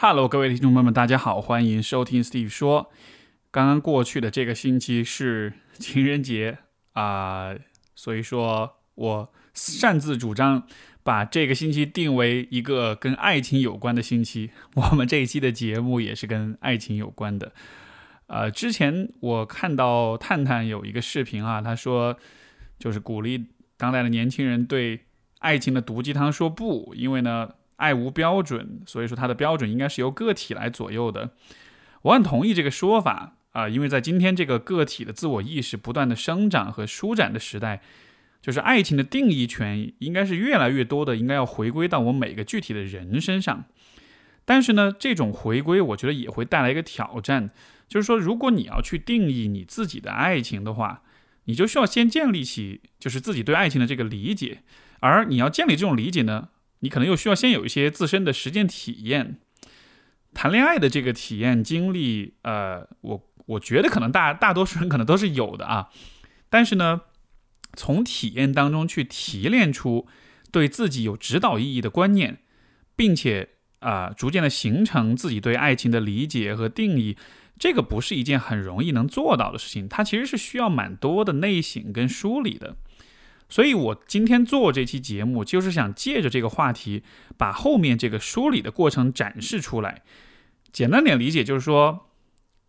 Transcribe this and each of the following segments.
Hello，各位听众朋友们，大家好，欢迎收听 Steve 说。刚刚过去的这个星期是情人节啊、所以说我擅自主张把这个星期定为一个跟爱情有关的星期。我们这一期的节目也是跟爱情有关的。呃，之前我看到探探有一个视频啊，他说就是鼓励当代的年轻人对爱情的毒鸡汤说不，因为呢，爱无标准，所以说它的标准应该是由个体来左右的。我很同意这个说法啊、因为在今天这个个体的自我意识不断的生长和舒展的时代，就是爱情的定义权应该是越来越多的，应该要回归到我每个具体的人身上。但是呢，这种回归我觉得也会带来一个挑战，就是说，如果你要去定义你自己的爱情的话，你就需要先建立起就是自己对爱情的这个理解，而你要建立这种理解呢，你可能又需要先有一些自身的实践体验。谈恋爱的这个体验经历，呃，我我觉得可能大大多数人可能都是有的啊，但是呢，从体验当中去提炼出对自己有指导意义的观念，并且啊、逐渐的形成自己对爱情的理解和定义，这个不是一件很容易能做到的事情，它其实是需要蛮多的内省跟梳理的。所以我今天做这期节目，就是想借着这个话题，把后面这个梳理的过程展示出来。简单点理解就是说，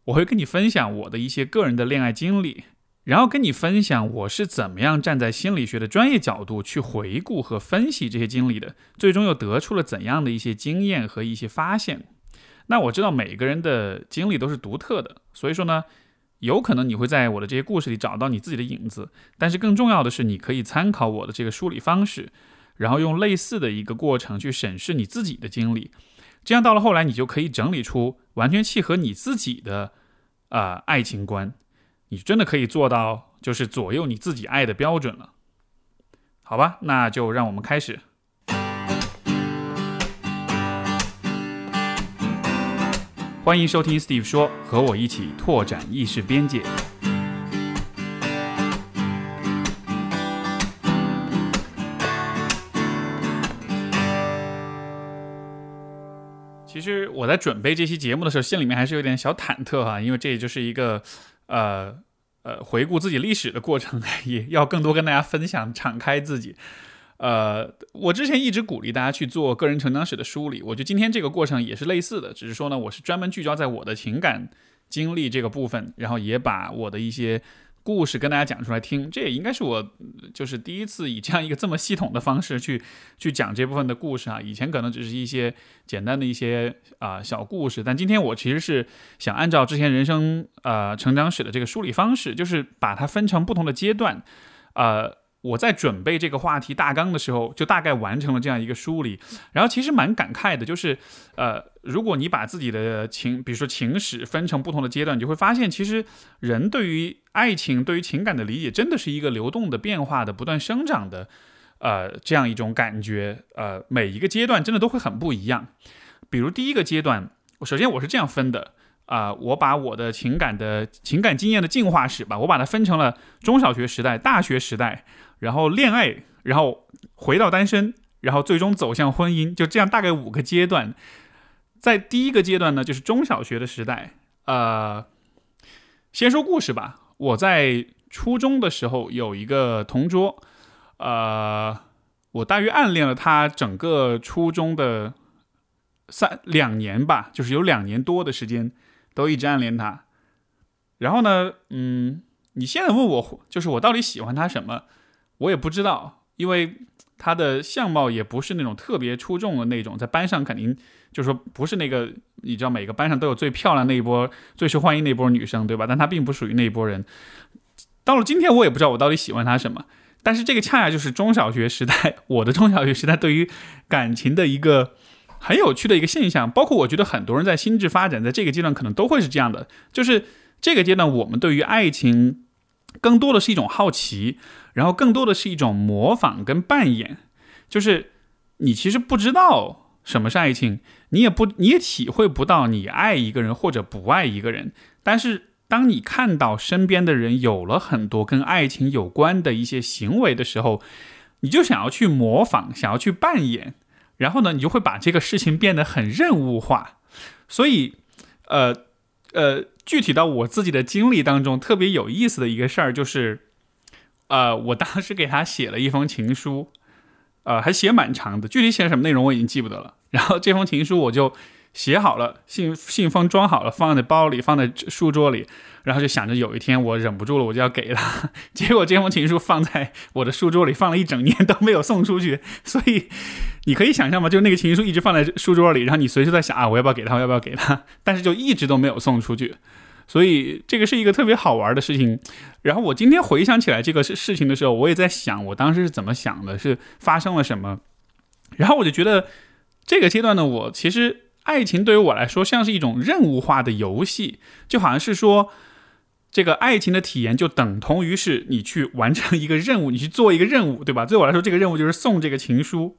我会跟你分享我的一些个人的恋爱经历，然后跟你分享我是怎么样站在心理学的专业角度去回顾和分析这些经历的，最终又得出了怎样的一些经验和一些发现。那我知道每个人的经历都是独特的，所以说呢，有可能你会在我的这些故事里找到你自己的影子，但是更重要的是，你可以参考我的这个梳理方式，然后用类似的一个过程去审视你自己的经历。这样到了后来，你就可以整理出完全契合你自己的呃爱情观，你真的可以做到就是左右你自己爱的标准了。好吧，那就让我们开始。欢迎收听 Steve 说，和我一起拓展意识边界。其实我在准备这期节目的时候，心里面还是有点小忐忑哈，因为这也就是一个呃呃回顾自己历史的过程，也要更多跟大家分享，敞开自己。呃，我之前一直鼓励大家去做个人成长史的梳理，我觉得今天这个过程也是类似的，只是说呢，我是专门聚焦在我的情感经历这个部分，然后也把我的一些故事跟大家讲出来听，这也应该是我就是第一次以这样一个这么系统的方式去去讲这部分的故事啊。以前可能只是一些简单的一些啊、小故事，但今天我其实是想按照之前人生呃成长史的这个梳理方式，就是把它分成不同的阶段，呃。我在准备这个话题大纲的时候，就大概完成了这样一个梳理，然后其实蛮感慨的，就是，呃，如果你把自己的情，比如说情史分成不同的阶段，你就会发现，其实人对于爱情、对于情感的理解，真的是一个流动的、变化的、不断生长的，呃，这样一种感觉。呃，每一个阶段真的都会很不一样。比如第一个阶段，首先我是这样分的。啊、我把我的情感的情感经验的进化史吧，我把它分成了中小学时代、大学时代，然后恋爱，然后回到单身，然后最终走向婚姻，就这样大概五个阶段。在第一个阶段呢，就是中小学的时代。呃，先说故事吧。我在初中的时候有一个同桌，呃，我大约暗恋了他整个初中的三两年吧，就是有两年多的时间都一直暗恋他。然后呢，嗯，你现在问我，就是我到底喜欢他什么，我也不知道，因为他的相貌也不是那种特别出众的那种，在班上肯定就是说不是那个，你知道每个班上都有最漂亮那一波、最受欢迎那一波女生，对吧？但他并不属于那一波人。到了今天，我也不知道我到底喜欢他什么，但是这个恰恰就是中小学时代，我的中小学时代对于感情的一个很有趣的一个现象，包括我觉得很多人在心智发展在这个阶段可能都会是这样的，就是这个阶段我们对于爱情更多的是一种好奇，然后更多的是一种模仿跟扮演，就是你其实不知道什么是爱情，你也不你也体会不到你爱一个人或者不爱一个人，但是当你看到身边的人有了很多跟爱情有关的一些行为的时候，你就想要去模仿，想要去扮演，然后呢，你就会把这个事情变得很任务化。所以，呃呃，具体到我自己的经历当中，特别有意思的一个事儿就是，呃，我当时给他写了一封情书，呃，还写蛮长的，具体写什么内容我已经记不得了。然后这封情书我就。写好了，信信封装好了，放在包里，放在书桌里，然后就想着有一天我忍不住了，我就要给他。结果这封情书放在我的书桌里，放了一整年都没有送出去。所以你可以想象吗？就那个情书一直放在书桌里，然后你随时在想啊，我要不要给他？我要不要给他？但是就一直都没有送出去。所以这个是一个特别好玩的事情。然后我今天回想起来这个事事情的时候，我也在想，我当时是怎么想的，是发生了什么？然后我就觉得这个阶段呢，我其实。爱情对于我来说像是一种任务化的游戏，就好像是说，这个爱情的体验就等同于是你去完成一个任务，你去做一个任务，对吧？对我来说，这个任务就是送这个情书。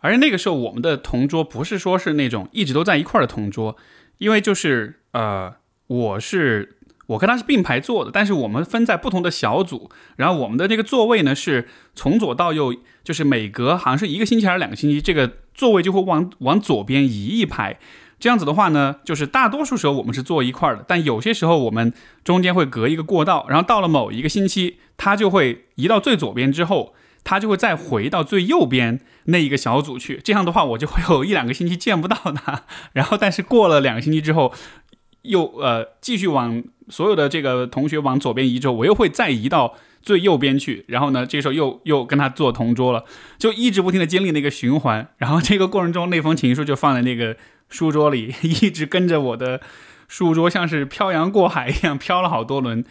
而那个时候，我们的同桌不是说是那种一直都在一块儿的同桌，因为就是呃，我是。我跟他是并排坐的，但是我们分在不同的小组，然后我们的这个座位呢是从左到右，就是每隔好像是一个星期还是两个星期，这个座位就会往往左边移一排。这样子的话呢，就是大多数时候我们是坐一块儿的，但有些时候我们中间会隔一个过道，然后到了某一个星期，他就会移到最左边之后，他就会再回到最右边那一个小组去。这样的话，我就会有一两个星期见不到他，然后但是过了两个星期之后。又呃，继续往所有的这个同学往左边移之后，我又会再移到最右边去，然后呢，这时候又又跟他做同桌了，就一直不停的经历那个循环。然后这个过程中，那封情书就放在那个书桌里，一直跟着我的书桌，像是漂洋过海一样飘了好多轮。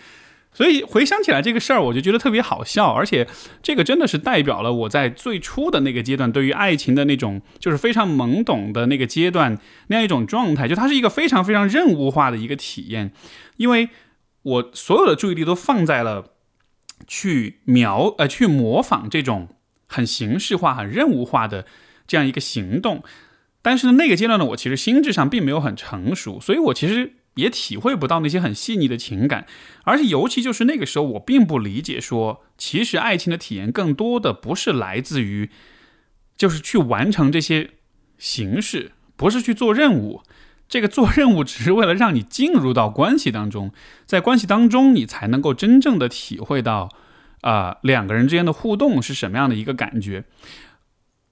所以回想起来这个事儿，我就觉得特别好笑，而且这个真的是代表了我在最初的那个阶段对于爱情的那种就是非常懵懂的那个阶段那样一种状态，就它是一个非常非常任务化的一个体验，因为我所有的注意力都放在了去描呃去模仿这种很形式化、很任务化的这样一个行动，但是呢那个阶段呢，我其实心智上并没有很成熟，所以我其实。也体会不到那些很细腻的情感，而且尤其就是那个时候，我并不理解说，其实爱情的体验更多的不是来自于，就是去完成这些形式，不是去做任务。这个做任务只是为了让你进入到关系当中，在关系当中，你才能够真正的体会到，啊，两个人之间的互动是什么样的一个感觉。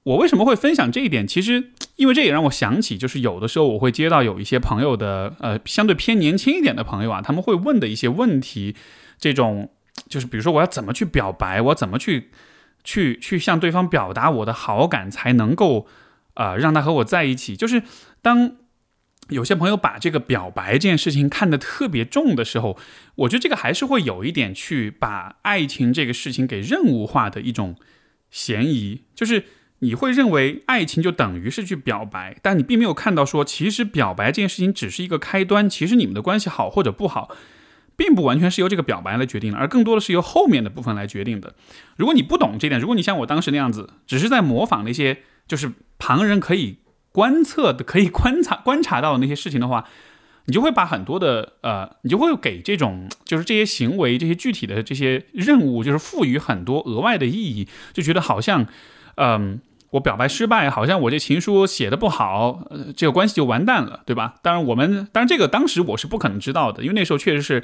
我为什么会分享这一点？其实，因为这也让我想起，就是有的时候我会接到有一些朋友的，呃，相对偏年轻一点的朋友啊，他们会问的一些问题，这种就是比如说我要怎么去表白，我怎么去去去向对方表达我的好感，才能够啊让他和我在一起。就是当有些朋友把这个表白这件事情看得特别重的时候，我觉得这个还是会有一点去把爱情这个事情给任务化的一种嫌疑，就是。你会认为爱情就等于是去表白，但你并没有看到说，其实表白这件事情只是一个开端。其实你们的关系好或者不好，并不完全是由这个表白来决定的，而更多的是由后面的部分来决定的。如果你不懂这点，如果你像我当时那样子，只是在模仿那些就是旁人可以观测的、可以观察观察到的那些事情的话，你就会把很多的呃，你就会给这种就是这些行为、这些具体的这些任务，就是赋予很多额外的意义，就觉得好像嗯。我表白失败，好像我这情书写的不好，这个关系就完蛋了，对吧？当然，我们当然这个当时我是不可能知道的，因为那时候确实是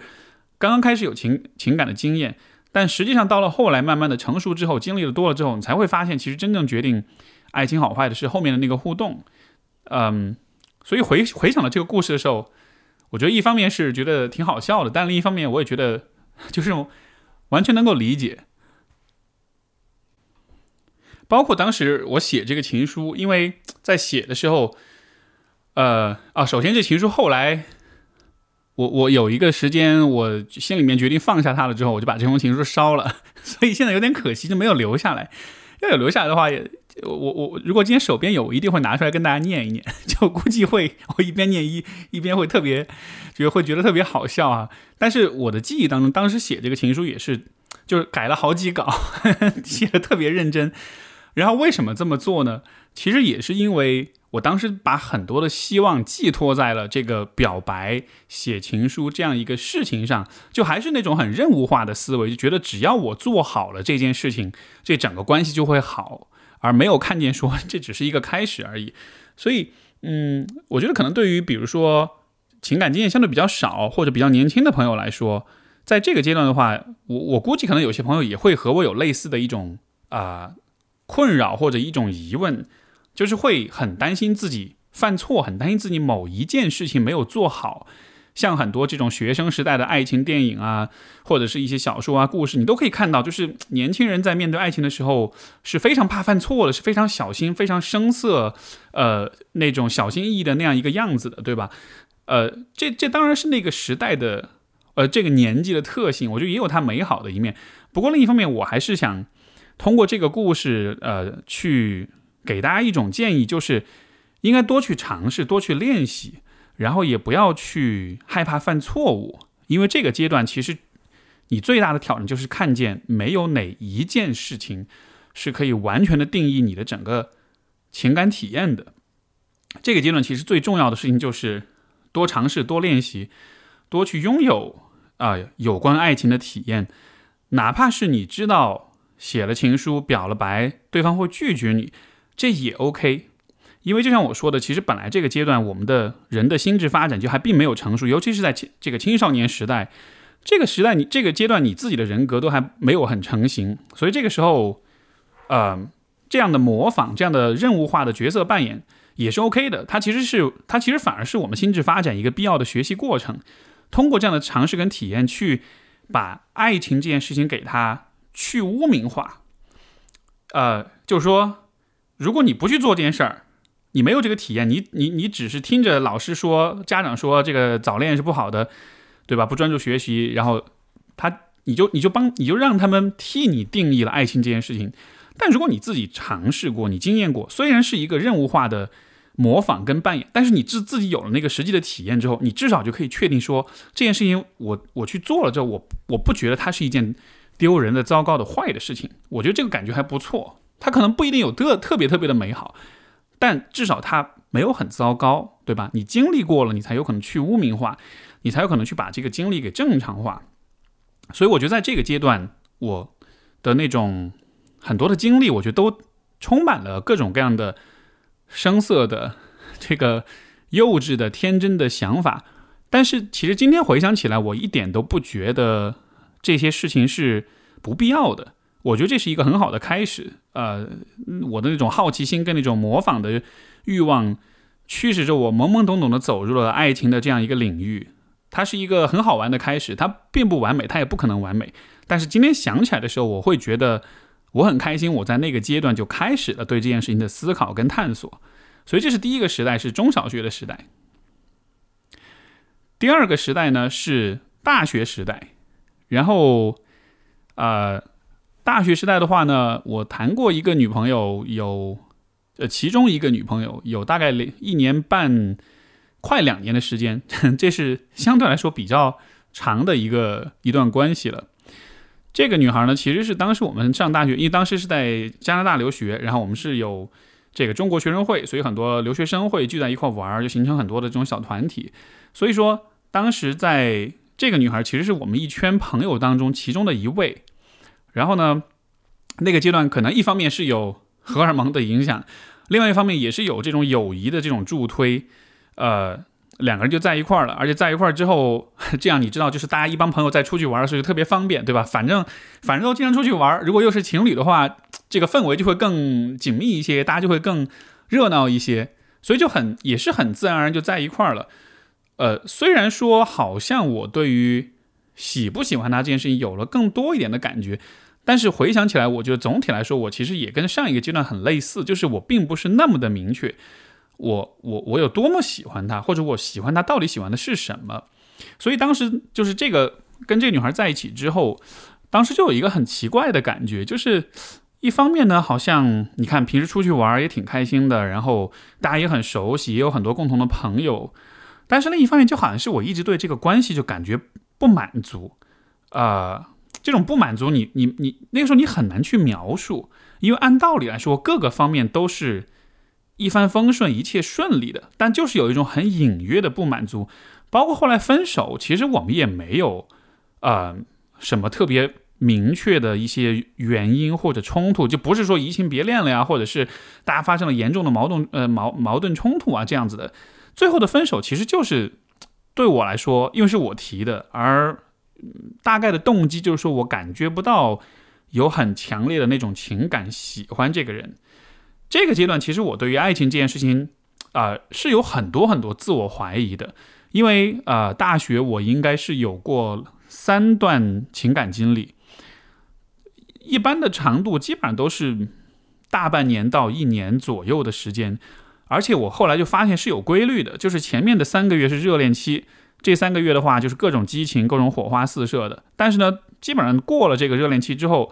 刚刚开始有情情感的经验。但实际上到了后来，慢慢的成熟之后，经历的多了之后，你才会发现，其实真正决定爱情好坏的是后面的那个互动。嗯，所以回回想了这个故事的时候，我觉得一方面是觉得挺好笑的，但另一方面我也觉得 就是完全能够理解。包括当时我写这个情书，因为在写的时候，呃啊，首先这情书后来，我我有一个时间，我心里面决定放下它了之后，我就把这封情书烧了，所以现在有点可惜，就没有留下来。要有留下来的话，也我我如果今天手边有，我一定会拿出来跟大家念一念，就估计会 我一边念一一边会特别觉得会觉得特别好笑啊。但是我的记忆当中，当时写这个情书也是就是改了好几稿，写的特别认真。然后为什么这么做呢？其实也是因为我当时把很多的希望寄托在了这个表白、写情书这样一个事情上，就还是那种很任务化的思维，就觉得只要我做好了这件事情，这整个关系就会好，而没有看见说这只是一个开始而已。所以，嗯，我觉得可能对于比如说情感经验相对比较少或者比较年轻的朋友来说，在这个阶段的话，我我估计可能有些朋友也会和我有类似的一种啊困扰或者一种疑问，就是会很担心自己犯错，很担心自己某一件事情没有做好。像很多这种学生时代的爱情电影啊，或者是一些小说啊、故事，你都可以看到，就是年轻人在面对爱情的时候是非常怕犯错的，是非常小心、非常生涩，呃，那种小心翼翼的那样一个样子的，对吧？呃，这这当然是那个时代的，呃，这个年纪的特性，我觉得也有它美好的一面。不过另一方面，我还是想通过这个故事，呃，去给大家一种建议，就是应该多去尝试，多去练习。然后也不要去害怕犯错误，因为这个阶段其实你最大的挑战就是看见没有哪一件事情是可以完全的定义你的整个情感体验的。这个阶段其实最重要的事情就是多尝试、多练习、多去拥有啊有关爱情的体验，哪怕是你知道写了情书、表了白，对方会拒绝你，这也 OK。因为就像我说的，其实本来这个阶段我们的人的心智发展就还并没有成熟，尤其是在这个青少年时代，这个时代你这个阶段你自己的人格都还没有很成型，所以这个时候，呃，这样的模仿、这样的任务化的角色扮演也是 OK 的。它其实是它其实反而是我们心智发展一个必要的学习过程。通过这样的尝试跟体验，去把爱情这件事情给它去污名化。呃，就是说，如果你不去做这件事儿。你没有这个体验，你你你只是听着老师说、家长说这个早恋是不好的，对吧？不专注学习，然后他你就你就帮你就让他们替你定义了爱情这件事情。但如果你自己尝试过，你经验过，虽然是一个任务化的模仿跟扮演，但是你自自己有了那个实际的体验之后，你至少就可以确定说这件事情我我去做了之后，我我不觉得它是一件丢人的、糟糕的、坏的事情。我觉得这个感觉还不错，它可能不一定有特特别特别的美好。但至少它没有很糟糕，对吧？你经历过了，你才有可能去污名化，你才有可能去把这个经历给正常化。所以我觉得在这个阶段，我的那种很多的经历，我觉得都充满了各种各样的声色的、这个幼稚的、天真的想法。但是其实今天回想起来，我一点都不觉得这些事情是不必要的。我觉得这是一个很好的开始，呃，我的那种好奇心跟那种模仿的欲望，驱使着我懵懵懂懂的走入了爱情的这样一个领域。它是一个很好玩的开始，它并不完美，它也不可能完美。但是今天想起来的时候，我会觉得我很开心，我在那个阶段就开始了对这件事情的思考跟探索。所以这是第一个时代，是中小学的时代。第二个时代呢是大学时代，然后，呃。大学时代的话呢，我谈过一个女朋友，有，呃，其中一个女朋友有大概一年半，快两年的时间，这是相对来说比较长的一个一段关系了。这个女孩呢，其实是当时我们上大学，因为当时是在加拿大留学，然后我们是有这个中国学生会，所以很多留学生会聚在一块玩，就形成很多的这种小团体。所以说，当时在这个女孩其实是我们一圈朋友当中其中的一位。然后呢，那个阶段可能一方面是有荷尔蒙的影响，另外一方面也是有这种友谊的这种助推，呃，两个人就在一块儿了，而且在一块儿之后，这样你知道，就是大家一帮朋友在出去玩的时候就特别方便，对吧？反正反正都经常出去玩，如果又是情侣的话，这个氛围就会更紧密一些，大家就会更热闹一些，所以就很也是很自然而然就在一块儿了。呃，虽然说好像我对于喜不喜欢他这件事情有了更多一点的感觉。但是回想起来，我觉得总体来说，我其实也跟上一个阶段很类似，就是我并不是那么的明确，我我我有多么喜欢她，或者我喜欢她到底喜欢的是什么。所以当时就是这个跟这个女孩在一起之后，当时就有一个很奇怪的感觉，就是一方面呢，好像你看平时出去玩也挺开心的，然后大家也很熟悉，也有很多共同的朋友，但是另一方面就好像是我一直对这个关系就感觉不满足，啊。这种不满足，你你你那个时候你很难去描述，因为按道理来说，各个方面都是一帆风顺、一切顺利的，但就是有一种很隐约的不满足。包括后来分手，其实我们也没有呃什么特别明确的一些原因或者冲突，就不是说移情别恋了呀，或者是大家发生了严重的矛盾呃矛矛盾冲突啊这样子的，最后的分手其实就是对我来说，因为是我提的，而大概的动机就是说我感觉不到有很强烈的那种情感喜欢这个人。这个阶段其实我对于爱情这件事情啊是有很多很多自我怀疑的，因为呃大学我应该是有过三段情感经历。一般的长度基本上都是大半年到一年左右的时间，而且我后来就发现是有规律的，就是前面的三个月是热恋期，这三个月的话就是各种激情、各种火花四射的。但是呢，基本上过了这个热恋期之后，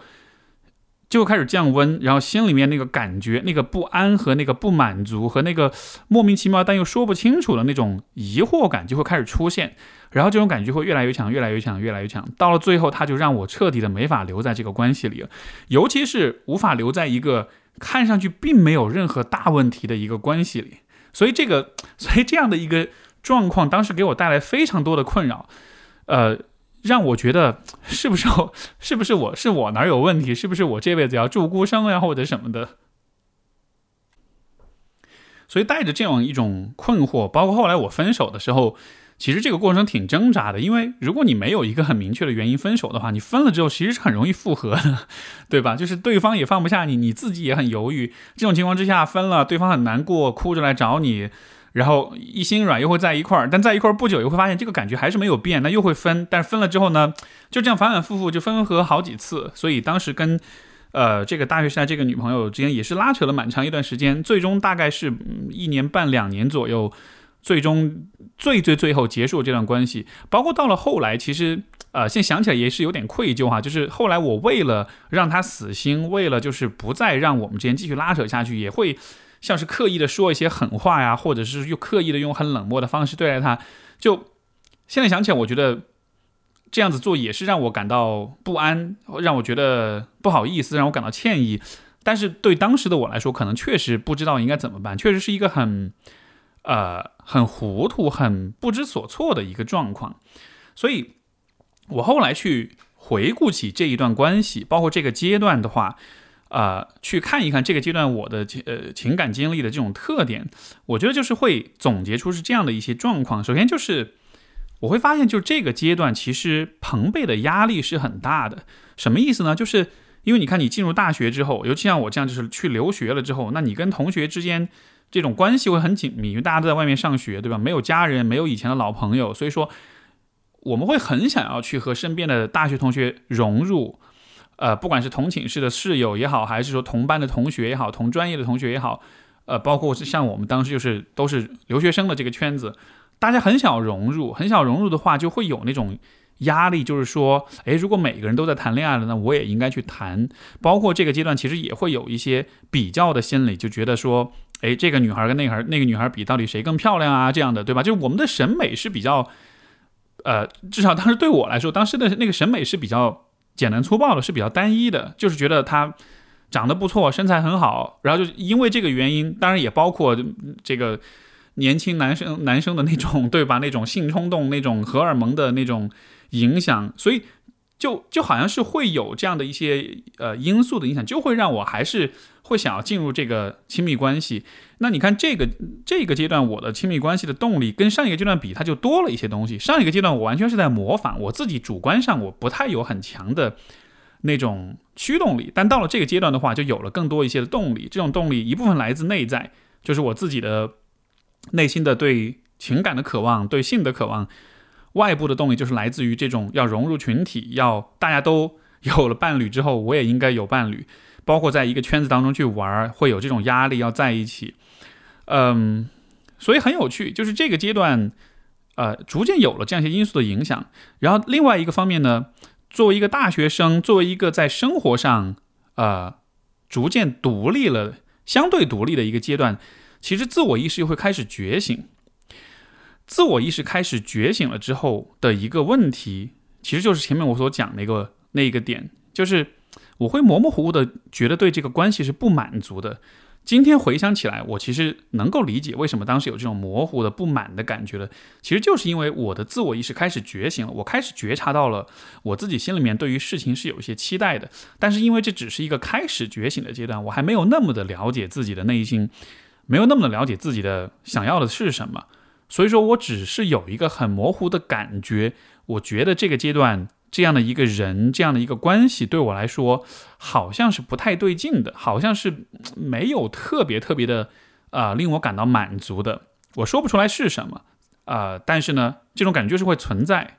就开始降温，然后心里面那个感觉、那个不安和那个不满足和那个莫名其妙但又说不清楚的那种疑惑感就会开始出现。然后这种感觉会越来越强，越来越强，越来越强。到了最后，他就让我彻底的没法留在这个关系里了，尤其是无法留在一个看上去并没有任何大问题的一个关系里。所以这个，所以这样的一个状况，当时给我带来非常多的困扰，呃，让我觉得是不是 是不是我是我哪儿有问题？是不是我这辈子要住孤生呀，或者什么的？所以带着这样一种困惑，包括后来我分手的时候。其实这个过程挺挣扎的，因为如果你没有一个很明确的原因分手的话，你分了之后其实是很容易复合的，对吧？就是对方也放不下你，你自己也很犹豫。这种情况之下分了，对方很难过，哭着来找你，然后一心软又会在一块儿，但在一块儿不久又会发现这个感觉还是没有变，那又会分。但是分了之后呢，就这样反反复复就分分合好几次。所以当时跟呃这个大学时代这个女朋友之间也是拉扯了蛮长一段时间，最终大概是一年半两年左右。最终最最最后结束这段关系，包括到了后来，其实呃，现在想起来也是有点愧疚哈。就是后来我为了让他死心，为了就是不再让我们之间继续拉扯下去，也会像是刻意的说一些狠话呀，或者是又刻意的用很冷漠的方式对待他。就现在想起来，我觉得这样子做也是让我感到不安，让我觉得不好意思，让我感到歉意。但是对当时的我来说，可能确实不知道应该怎么办，确实是一个很。呃，很糊涂、很不知所措的一个状况，所以我后来去回顾起这一段关系，包括这个阶段的话，呃，去看一看这个阶段我的呃情感经历的这种特点，我觉得就是会总结出是这样的一些状况。首先就是我会发现，就这个阶段其实朋辈的压力是很大的。什么意思呢？就是因为你看，你进入大学之后，尤其像我这样，就是去留学了之后，那你跟同学之间。这种关系会很紧密，因为大家都在外面上学，对吧？没有家人，没有以前的老朋友，所以说我们会很想要去和身边的大学同学融入，呃，不管是同寝室的室友也好，还是说同班的同学也好，同专业的同学也好，呃，包括是像我们当时就是都是留学生的这个圈子，大家很想融入，很想融入的话，就会有那种压力，就是说，诶，如果每个人都在谈恋爱了，那我也应该去谈。包括这个阶段，其实也会有一些比较的心理，就觉得说。哎，这个女孩跟那个孩那个女孩比，到底谁更漂亮啊？这样的，对吧？就是我们的审美是比较，呃，至少当时对我来说，当时的那个审美是比较简单粗暴的，是比较单一的，就是觉得他长得不错，身材很好，然后就因为这个原因，当然也包括这个年轻男生男生的那种，对吧？那种性冲动、那种荷尔蒙的那种影响，所以就就好像是会有这样的一些呃因素的影响，就会让我还是。会想要进入这个亲密关系，那你看这个这个阶段我的亲密关系的动力跟上一个阶段比，它就多了一些东西。上一个阶段我完全是在模仿，我自己主观上我不太有很强的那种驱动力，但到了这个阶段的话，就有了更多一些的动力。这种动力一部分来自内在，就是我自己的内心的对情感的渴望，对性的渴望；外部的动力就是来自于这种要融入群体，要大家都有了伴侣之后，我也应该有伴侣。包括在一个圈子当中去玩，会有这种压力要在一起，嗯，所以很有趣，就是这个阶段，呃，逐渐有了这样一些因素的影响。然后另外一个方面呢，作为一个大学生，作为一个在生活上，呃，逐渐独立了、相对独立的一个阶段，其实自我意识又会开始觉醒。自我意识开始觉醒了之后的一个问题，其实就是前面我所讲那个那一个点，就是。我会模模糊糊的觉得对这个关系是不满足的，今天回想起来，我其实能够理解为什么当时有这种模糊的不满的感觉了。其实就是因为我的自我意识开始觉醒了，我开始觉察到了我自己心里面对于事情是有一些期待的。但是因为这只是一个开始觉醒的阶段，我还没有那么的了解自己的内心，没有那么的了解自己的想要的是什么，所以说我只是有一个很模糊的感觉。我觉得这个阶段。这样的一个人，这样的一个关系，对我来说好像是不太对劲的，好像是没有特别特别的，啊，令我感到满足的。我说不出来是什么，啊，但是呢，这种感觉就是会存在。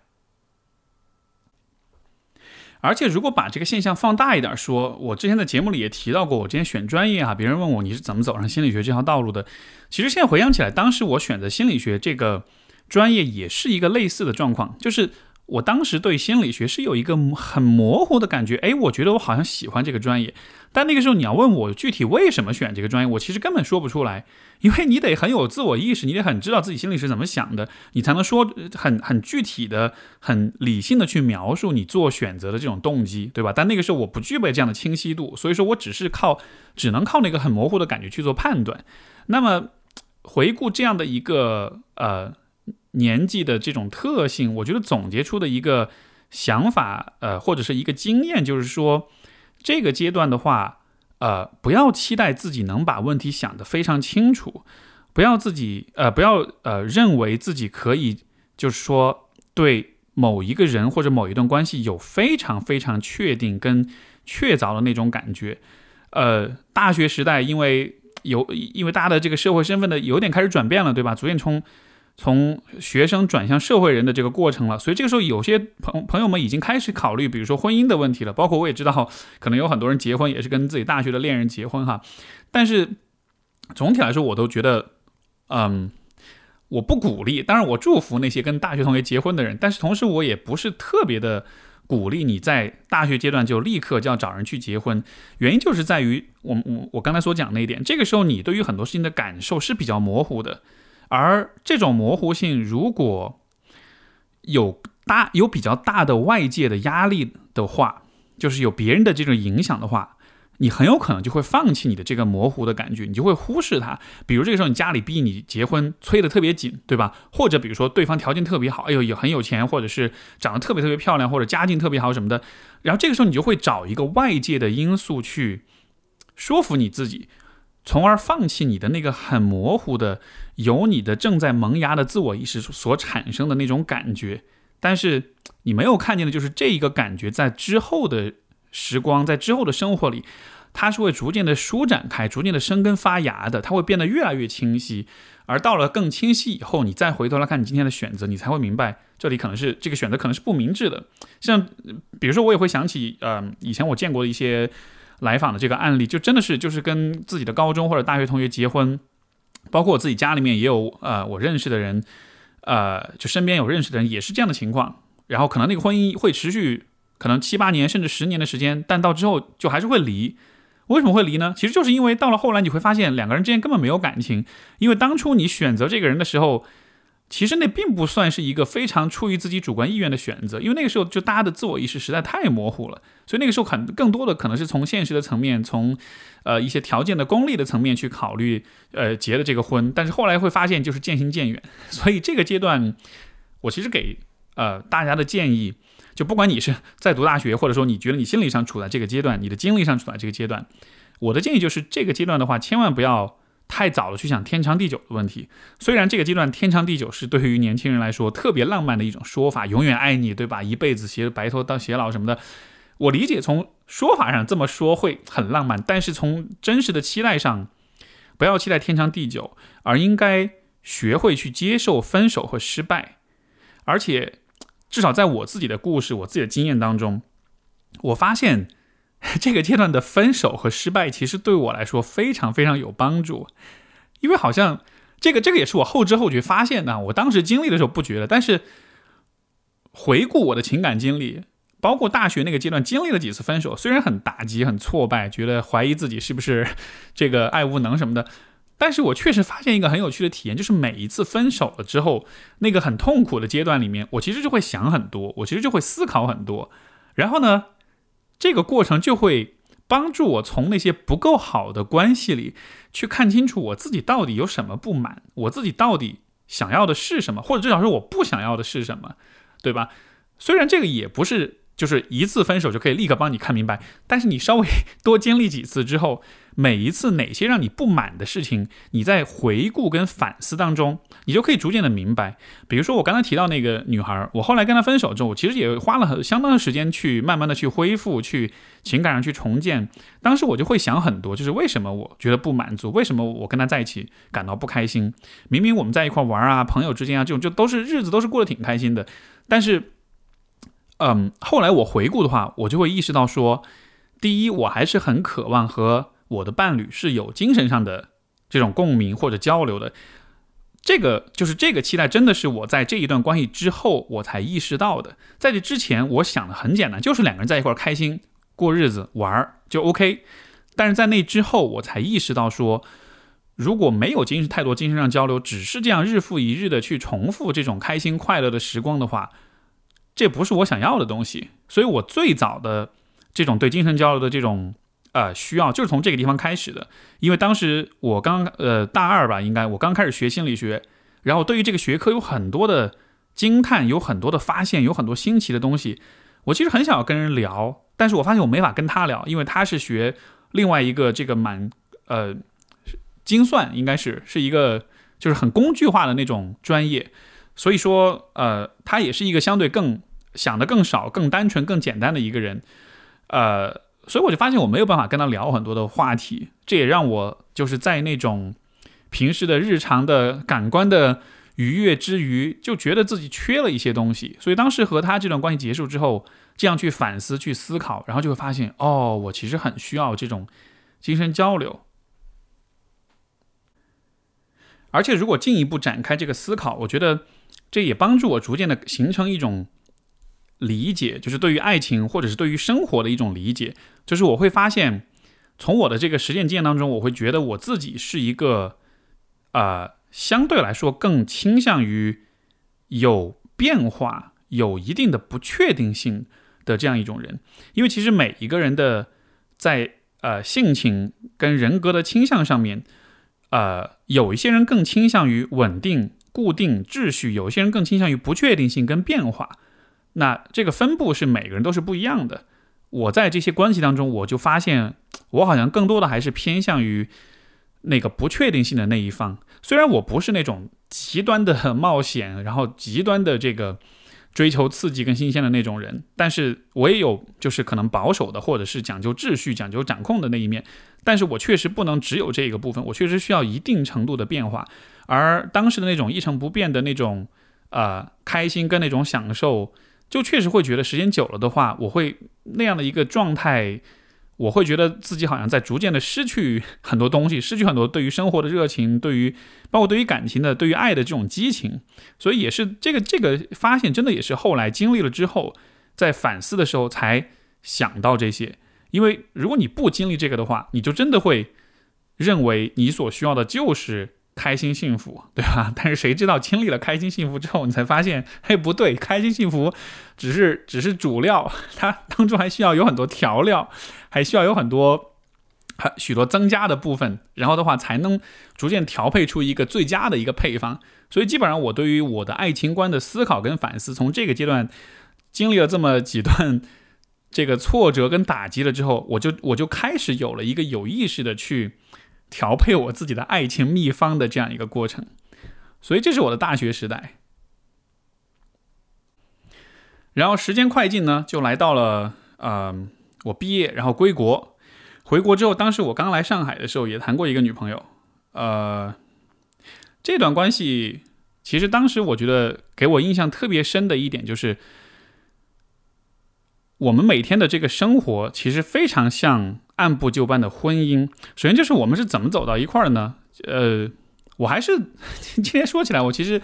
而且，如果把这个现象放大一点说，我之前在节目里也提到过，我之前选专业啊，别人问我你是怎么走上心理学这条道路的。其实现在回想起来，当时我选择心理学这个专业也是一个类似的状况，就是。我当时对心理学是有一个很模糊的感觉，哎，我觉得我好像喜欢这个专业，但那个时候你要问我具体为什么选这个专业，我其实根本说不出来，因为你得很有自我意识，你得很知道自己心里是怎么想的，你才能说很很具体的、很理性的去描述你做选择的这种动机，对吧？但那个时候我不具备这样的清晰度，所以说我只是靠只能靠那个很模糊的感觉去做判断。那么回顾这样的一个呃。年纪的这种特性，我觉得总结出的一个想法，呃，或者是一个经验，就是说，这个阶段的话，呃，不要期待自己能把问题想得非常清楚，不要自己，呃，不要呃，认为自己可以，就是说，对某一个人或者某一段关系有非常非常确定跟确凿的那种感觉。呃，大学时代，因为有，因为大家的这个社会身份的有点开始转变了，对吧？逐渐从从学生转向社会人的这个过程了，所以这个时候有些朋朋友们已经开始考虑，比如说婚姻的问题了。包括我也知道，可能有很多人结婚也是跟自己大学的恋人结婚哈。但是总体来说，我都觉得，嗯，我不鼓励。当然，我祝福那些跟大学同学结婚的人，但是同时我也不是特别的鼓励你在大学阶段就立刻就要找人去结婚。原因就是在于我我我刚才所讲那一点，这个时候你对于很多事情的感受是比较模糊的。而这种模糊性，如果有大有比较大的外界的压力的话，就是有别人的这种影响的话，你很有可能就会放弃你的这个模糊的感觉，你就会忽视它。比如这个时候，你家里逼你结婚，催得特别紧，对吧？或者比如说对方条件特别好，哎呦也很有钱，或者是长得特别特别漂亮，或者家境特别好什么的，然后这个时候你就会找一个外界的因素去说服你自己。从而放弃你的那个很模糊的、有你的正在萌芽的自我意识所产生的那种感觉，但是你没有看见的就是这一个感觉在之后的时光，在之后的生活里，它是会逐渐的舒展开、逐渐的生根发芽的，它会变得越来越清晰。而到了更清晰以后，你再回头来看你今天的选择，你才会明白这里可能是这个选择可能是不明智的。像比如说，我也会想起，呃，以前我见过的一些。来访的这个案例，就真的是就是跟自己的高中或者大学同学结婚，包括我自己家里面也有呃我认识的人，呃就身边有认识的人也是这样的情况，然后可能那个婚姻会持续可能七八年甚至十年的时间，但到之后就还是会离。为什么会离呢？其实就是因为到了后来你会发现两个人之间根本没有感情，因为当初你选择这个人的时候。其实那并不算是一个非常出于自己主观意愿的选择，因为那个时候就大家的自我意识实在太模糊了，所以那个时候很更多的可能是从现实的层面，从呃一些条件的功利的层面去考虑，呃结的这个婚。但是后来会发现就是渐行渐远，所以这个阶段，我其实给呃大家的建议，就不管你是在读大学，或者说你觉得你心理上处在这个阶段，你的经历上处在这个阶段，我的建议就是这个阶段的话，千万不要。太早了去想天长地久的问题，虽然这个阶段天长地久是对于年轻人来说特别浪漫的一种说法，永远爱你，对吧？一辈子携白头到偕老什么的，我理解从说法上这么说会很浪漫，但是从真实的期待上，不要期待天长地久，而应该学会去接受分手和失败。而且，至少在我自己的故事、我自己的经验当中，我发现。这个阶段的分手和失败，其实对我来说非常非常有帮助，因为好像这个这个也是我后知后觉发现的。我当时经历的时候不觉得，但是回顾我的情感经历，包括大学那个阶段经历了几次分手，虽然很打击、很挫败，觉得怀疑自己是不是 这个爱无能什么的，但是我确实发现一个很有趣的体验，就是每一次分手了之后，那个很痛苦的阶段里面，我其实就会想很多，我其实就会思考很多，然后呢？这个过程就会帮助我从那些不够好的关系里去看清楚我自己到底有什么不满，我自己到底想要的是什么，或者至少是我不想要的是什么，对吧？虽然这个也不是。就是一次分手就可以立刻帮你看明白，但是你稍微 多经历几次之后，每一次哪些让你不满的事情，你在回顾跟反思当中，你就可以逐渐的明白。比如说我刚才提到那个女孩，我后来跟她分手之后，我其实也花了很相当的时间去慢慢的去恢复，去情感上去重建。当时我就会想很多，就是为什么我觉得不满足，为什么我跟她在一起感到不开心？明明我们在一块玩啊，朋友之间啊，这种就都是日子都是过得挺开心的，但是。嗯，后来我回顾的话，我就会意识到说，第一，我还是很渴望和我的伴侣是有精神上的这种共鸣或者交流的。这个就是这个期待，真的是我在这一段关系之后我才意识到的。在这之前，我想的很简单，就是两个人在一块儿开心过日子玩儿就 OK。但是在那之后，我才意识到说，如果没有精神太多精神上交流，只是这样日复一日的去重复这种开心快乐的时光的话。这不是我想要的东西，所以我最早的这种对精神交流的这种呃需要，就是从这个地方开始的。因为当时我刚呃大二吧，应该我刚开始学心理学，然后对于这个学科有很多的惊叹，有很多的发现，有很多新奇的东西。我其实很想要跟人聊，但是我发现我没法跟他聊，因为他是学另外一个这个蛮呃精算，应该是是一个就是很工具化的那种专业。所以说，呃，他也是一个相对更想的更少、更单纯、更简单的一个人，呃，所以我就发现我没有办法跟他聊很多的话题，这也让我就是在那种平时的日常的感官的愉悦之余，就觉得自己缺了一些东西。所以当时和他这段关系结束之后，这样去反思、去思考，然后就会发现，哦，我其实很需要这种精神交流。而且如果进一步展开这个思考，我觉得。这也帮助我逐渐的形成一种理解，就是对于爱情或者是对于生活的一种理解。就是我会发现，从我的这个实践经验当中，我会觉得我自己是一个，呃，相对来说更倾向于有变化、有一定的不确定性的这样一种人。因为其实每一个人的在呃性情跟人格的倾向上面，呃，有一些人更倾向于稳定。固定秩序，有些人更倾向于不确定性跟变化，那这个分布是每个人都是不一样的。我在这些关系当中，我就发现，我好像更多的还是偏向于那个不确定性的那一方。虽然我不是那种极端的 冒险，然后极端的这个追求刺激跟新鲜的那种人，但是我也有就是可能保守的，或者是讲究秩序、讲究掌控的那一面。但是我确实不能只有这个部分，我确实需要一定程度的变化。而当时的那种一成不变的那种，呃，开心跟那种享受，就确实会觉得时间久了的话，我会那样的一个状态，我会觉得自己好像在逐渐的失去很多东西，失去很多对于生活的热情，对于包括对于感情的、对于爱的这种激情。所以也是这个这个发现，真的也是后来经历了之后，在反思的时候才想到这些。因为如果你不经历这个的话，你就真的会认为你所需要的就是。开心幸福，对吧？但是谁知道经历了开心幸福之后，你才发现，嘿，不对，开心幸福只是只是主料，它当中还需要有很多调料，还需要有很多很许多增加的部分，然后的话才能逐渐调配出一个最佳的一个配方。所以基本上我对于我的爱情观的思考跟反思，从这个阶段经历了这么几段这个挫折跟打击了之后，我就我就开始有了一个有意识的去。调配我自己的爱情秘方的这样一个过程，所以这是我的大学时代。然后时间快进呢，就来到了呃，我毕业然后归国，回国之后，当时我刚来上海的时候也谈过一个女朋友，呃，这段关系其实当时我觉得给我印象特别深的一点就是，我们每天的这个生活其实非常像。按部就班的婚姻，首先就是我们是怎么走到一块儿的呢？呃，我还是 今天说起来，我其实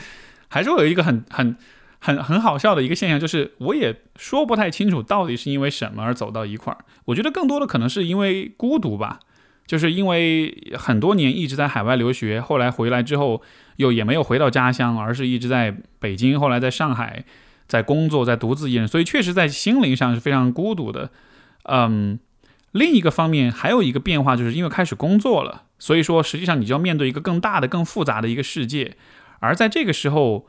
还是会有一个很很很很好笑的一个现象，就是我也说不太清楚到底是因为什么而走到一块儿。我觉得更多的可能是因为孤独吧，就是因为很多年一直在海外留学，后来回来之后又也没有回到家乡，而是一直在北京，后来在上海在工作，在独自一人，所以确实在心灵上是非常孤独的。嗯。另一个方面还有一个变化，就是因为开始工作了，所以说实际上你就要面对一个更大的、更复杂的一个世界，而在这个时候。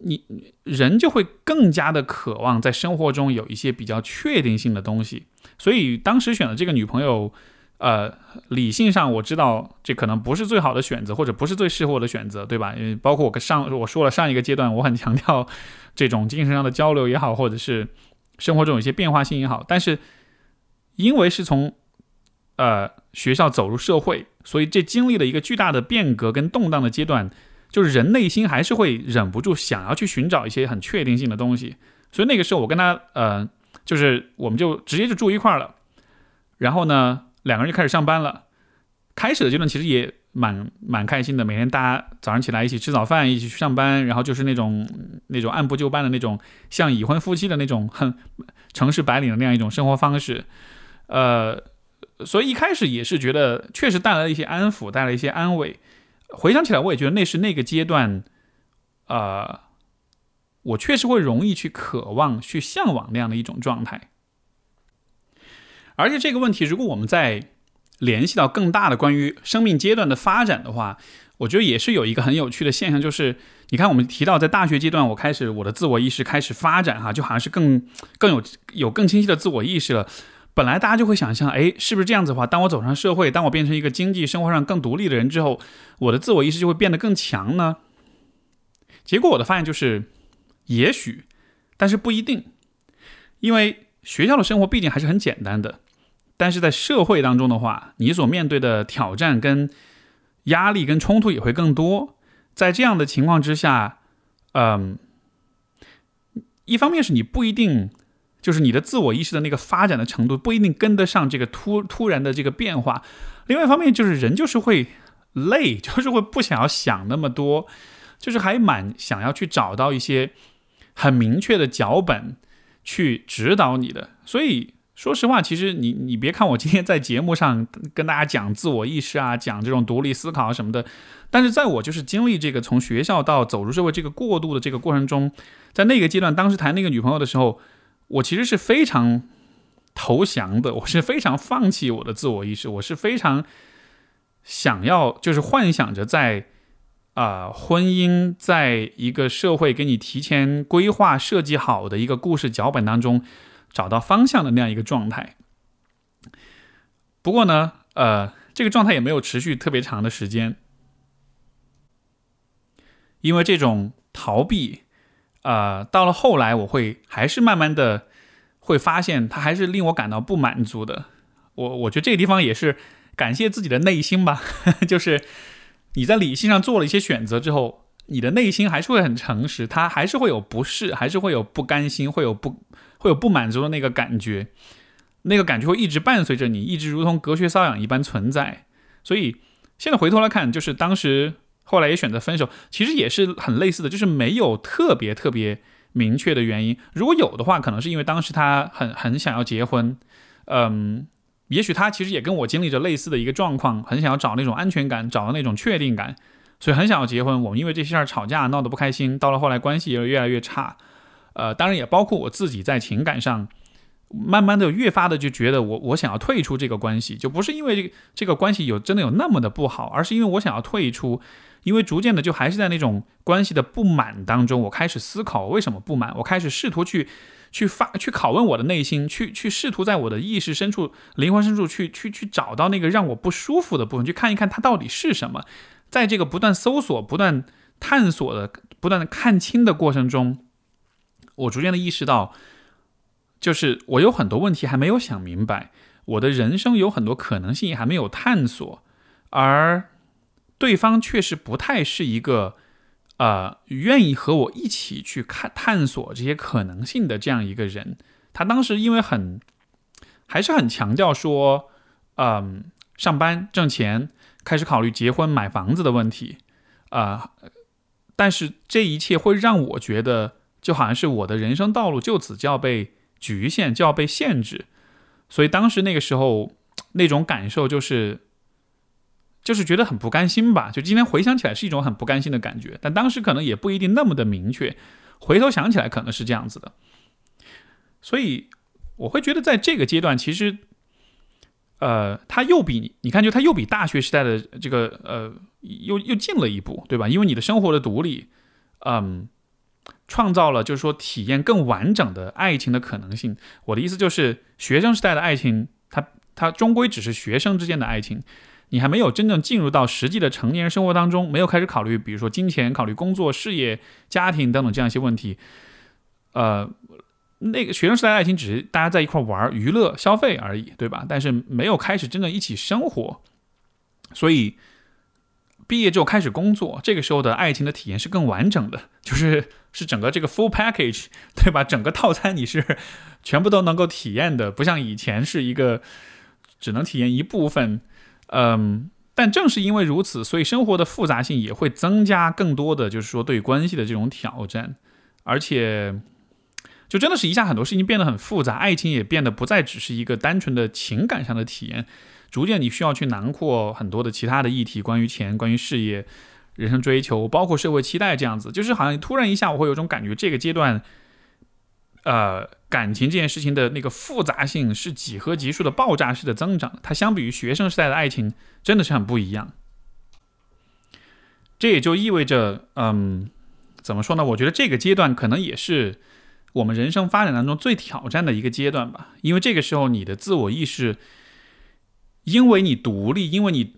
你人就会更加的渴望在生活中有一些比较确定性的东西，所以当时选的这个女朋友，呃，理性上我知道这可能不是最好的选择，或者不是最适合我的选择，对吧？因为包括我跟上我说了上一个阶段，我很强调这种精神上的交流也好，或者是生活中有一些变化性也好，但是因为是从呃学校走入社会，所以这经历了一个巨大的变革跟动荡的阶段。就是人内心还是会忍不住想要去寻找一些很确定性的东西，所以那个时候我跟他，呃，就是我们就直接就住一块儿了，然后呢，两个人就开始上班了。开始的阶段其实也蛮蛮开心的，每天大家早上起来一起吃早饭，一起去上班，然后就是那种那种按部就班的那种像已婚夫妻的那种很城市白领的那样一种生活方式，呃，所以一开始也是觉得确实带来了一些安抚，带来一些安慰。回想起来，我也觉得那是那个阶段，呃，我确实会容易去渴望、去向往那样的一种状态。而且这个问题，如果我们再联系到更大的关于生命阶段的发展的话，我觉得也是有一个很有趣的现象，就是你看，我们提到在大学阶段，我开始我的自我意识开始发展，哈，就好像是更更有有更清晰的自我意识了。本来大家就会想象，哎，是不是这样子的话？当我走上社会，当我变成一个经济生活上更独立的人之后，我的自我意识就会变得更强呢？结果我的发现就是，也许，但是不一定，因为学校的生活毕竟还是很简单的，但是在社会当中的话，你所面对的挑战跟压力跟冲突也会更多。在这样的情况之下，嗯，一方面是你不一定。就是你的自我意识的那个发展的程度不一定跟得上这个突突然的这个变化。另外一方面，就是人就是会累，就是会不想要想那么多，就是还蛮想要去找到一些很明确的脚本去指导你的。所以说实话，其实你你别看我今天在节目上跟大家讲自我意识啊，讲这种独立思考什么的，但是在我就是经历这个从学校到走入社会这个过渡的这个过程中，在那个阶段，当时谈那个女朋友的时候。我其实是非常投降的，我是非常放弃我的自我意识，我是非常想要，就是幻想着在啊婚姻，在一个社会给你提前规划设计好的一个故事脚本当中找到方向的那样一个状态。不过呢，呃，这个状态也没有持续特别长的时间，因为这种逃避。呃，到了后来，我会还是慢慢的会发现，它还是令我感到不满足的。我我觉得这个地方也是感谢自己的内心吧，就是你在理性上做了一些选择之后，你的内心还是会很诚实，它还是会有不适，还是会有不甘心，会有不会有不满足的那个感觉，那个感觉会一直伴随着你，一直如同隔靴搔痒一般存在。所以现在回头来看，就是当时。后来也选择分手，其实也是很类似的，就是没有特别特别明确的原因。如果有的话，可能是因为当时他很很想要结婚，嗯，也许他其实也跟我经历着类似的一个状况，很想要找那种安全感，找到那种确定感，所以很想要结婚。我们因为这些事儿吵架，闹得不开心，到了后来关系也越来越差。呃，当然也包括我自己在情感上，慢慢的越发的就觉得我我想要退出这个关系，就不是因为这个这个关系有真的有那么的不好，而是因为我想要退出。因为逐渐的，就还是在那种关系的不满当中，我开始思考为什么不满，我开始试图去，去发，去拷问我的内心，去去试图在我的意识深处、灵魂深处去去去找到那个让我不舒服的部分，去看一看它到底是什么。在这个不断搜索、不断探索的、不断的看清的过程中，我逐渐的意识到，就是我有很多问题还没有想明白，我的人生有很多可能性还没有探索，而。对方确实不太是一个，呃，愿意和我一起去看探索这些可能性的这样一个人。他当时因为很，还是很强调说，嗯，上班挣钱，开始考虑结婚买房子的问题，啊，但是这一切会让我觉得，就好像是我的人生道路就此就要被局限，就要被限制。所以当时那个时候，那种感受就是。就是觉得很不甘心吧，就今天回想起来是一种很不甘心的感觉，但当时可能也不一定那么的明确，回头想起来可能是这样子的，所以我会觉得在这个阶段，其实呃，他又比你，你看，就他又比大学时代的这个呃，又又进了一步，对吧？因为你的生活的独立，嗯，创造了就是说体验更完整的爱情的可能性。我的意思就是，学生时代的爱情，它它终归只是学生之间的爱情，你还没有真正进入到实际的成年人生活当中，没有开始考虑，比如说金钱、考虑工作、事业、家庭等等这样一些问题，呃。那个学生时代的爱情只是大家在一块玩、娱乐、消费而已，对吧？但是没有开始真正一起生活，所以毕业之后开始工作，这个时候的爱情的体验是更完整的，就是是整个这个 full package，对吧？整个套餐你是全部都能够体验的，不像以前是一个只能体验一部分。嗯，但正是因为如此，所以生活的复杂性也会增加更多的，就是说对关系的这种挑战，而且。就真的是一下很多事情变得很复杂，爱情也变得不再只是一个单纯的情感上的体验，逐渐你需要去囊括很多的其他的议题，关于钱、关于事业、人生追求，包括社会期待这样子，就是好像突然一下我会有种感觉，这个阶段，呃，感情这件事情的那个复杂性是几何级数的爆炸式的增长，它相比于学生时代的爱情真的是很不一样。这也就意味着，嗯，怎么说呢？我觉得这个阶段可能也是。我们人生发展当中最挑战的一个阶段吧，因为这个时候你的自我意识，因为你独立，因为你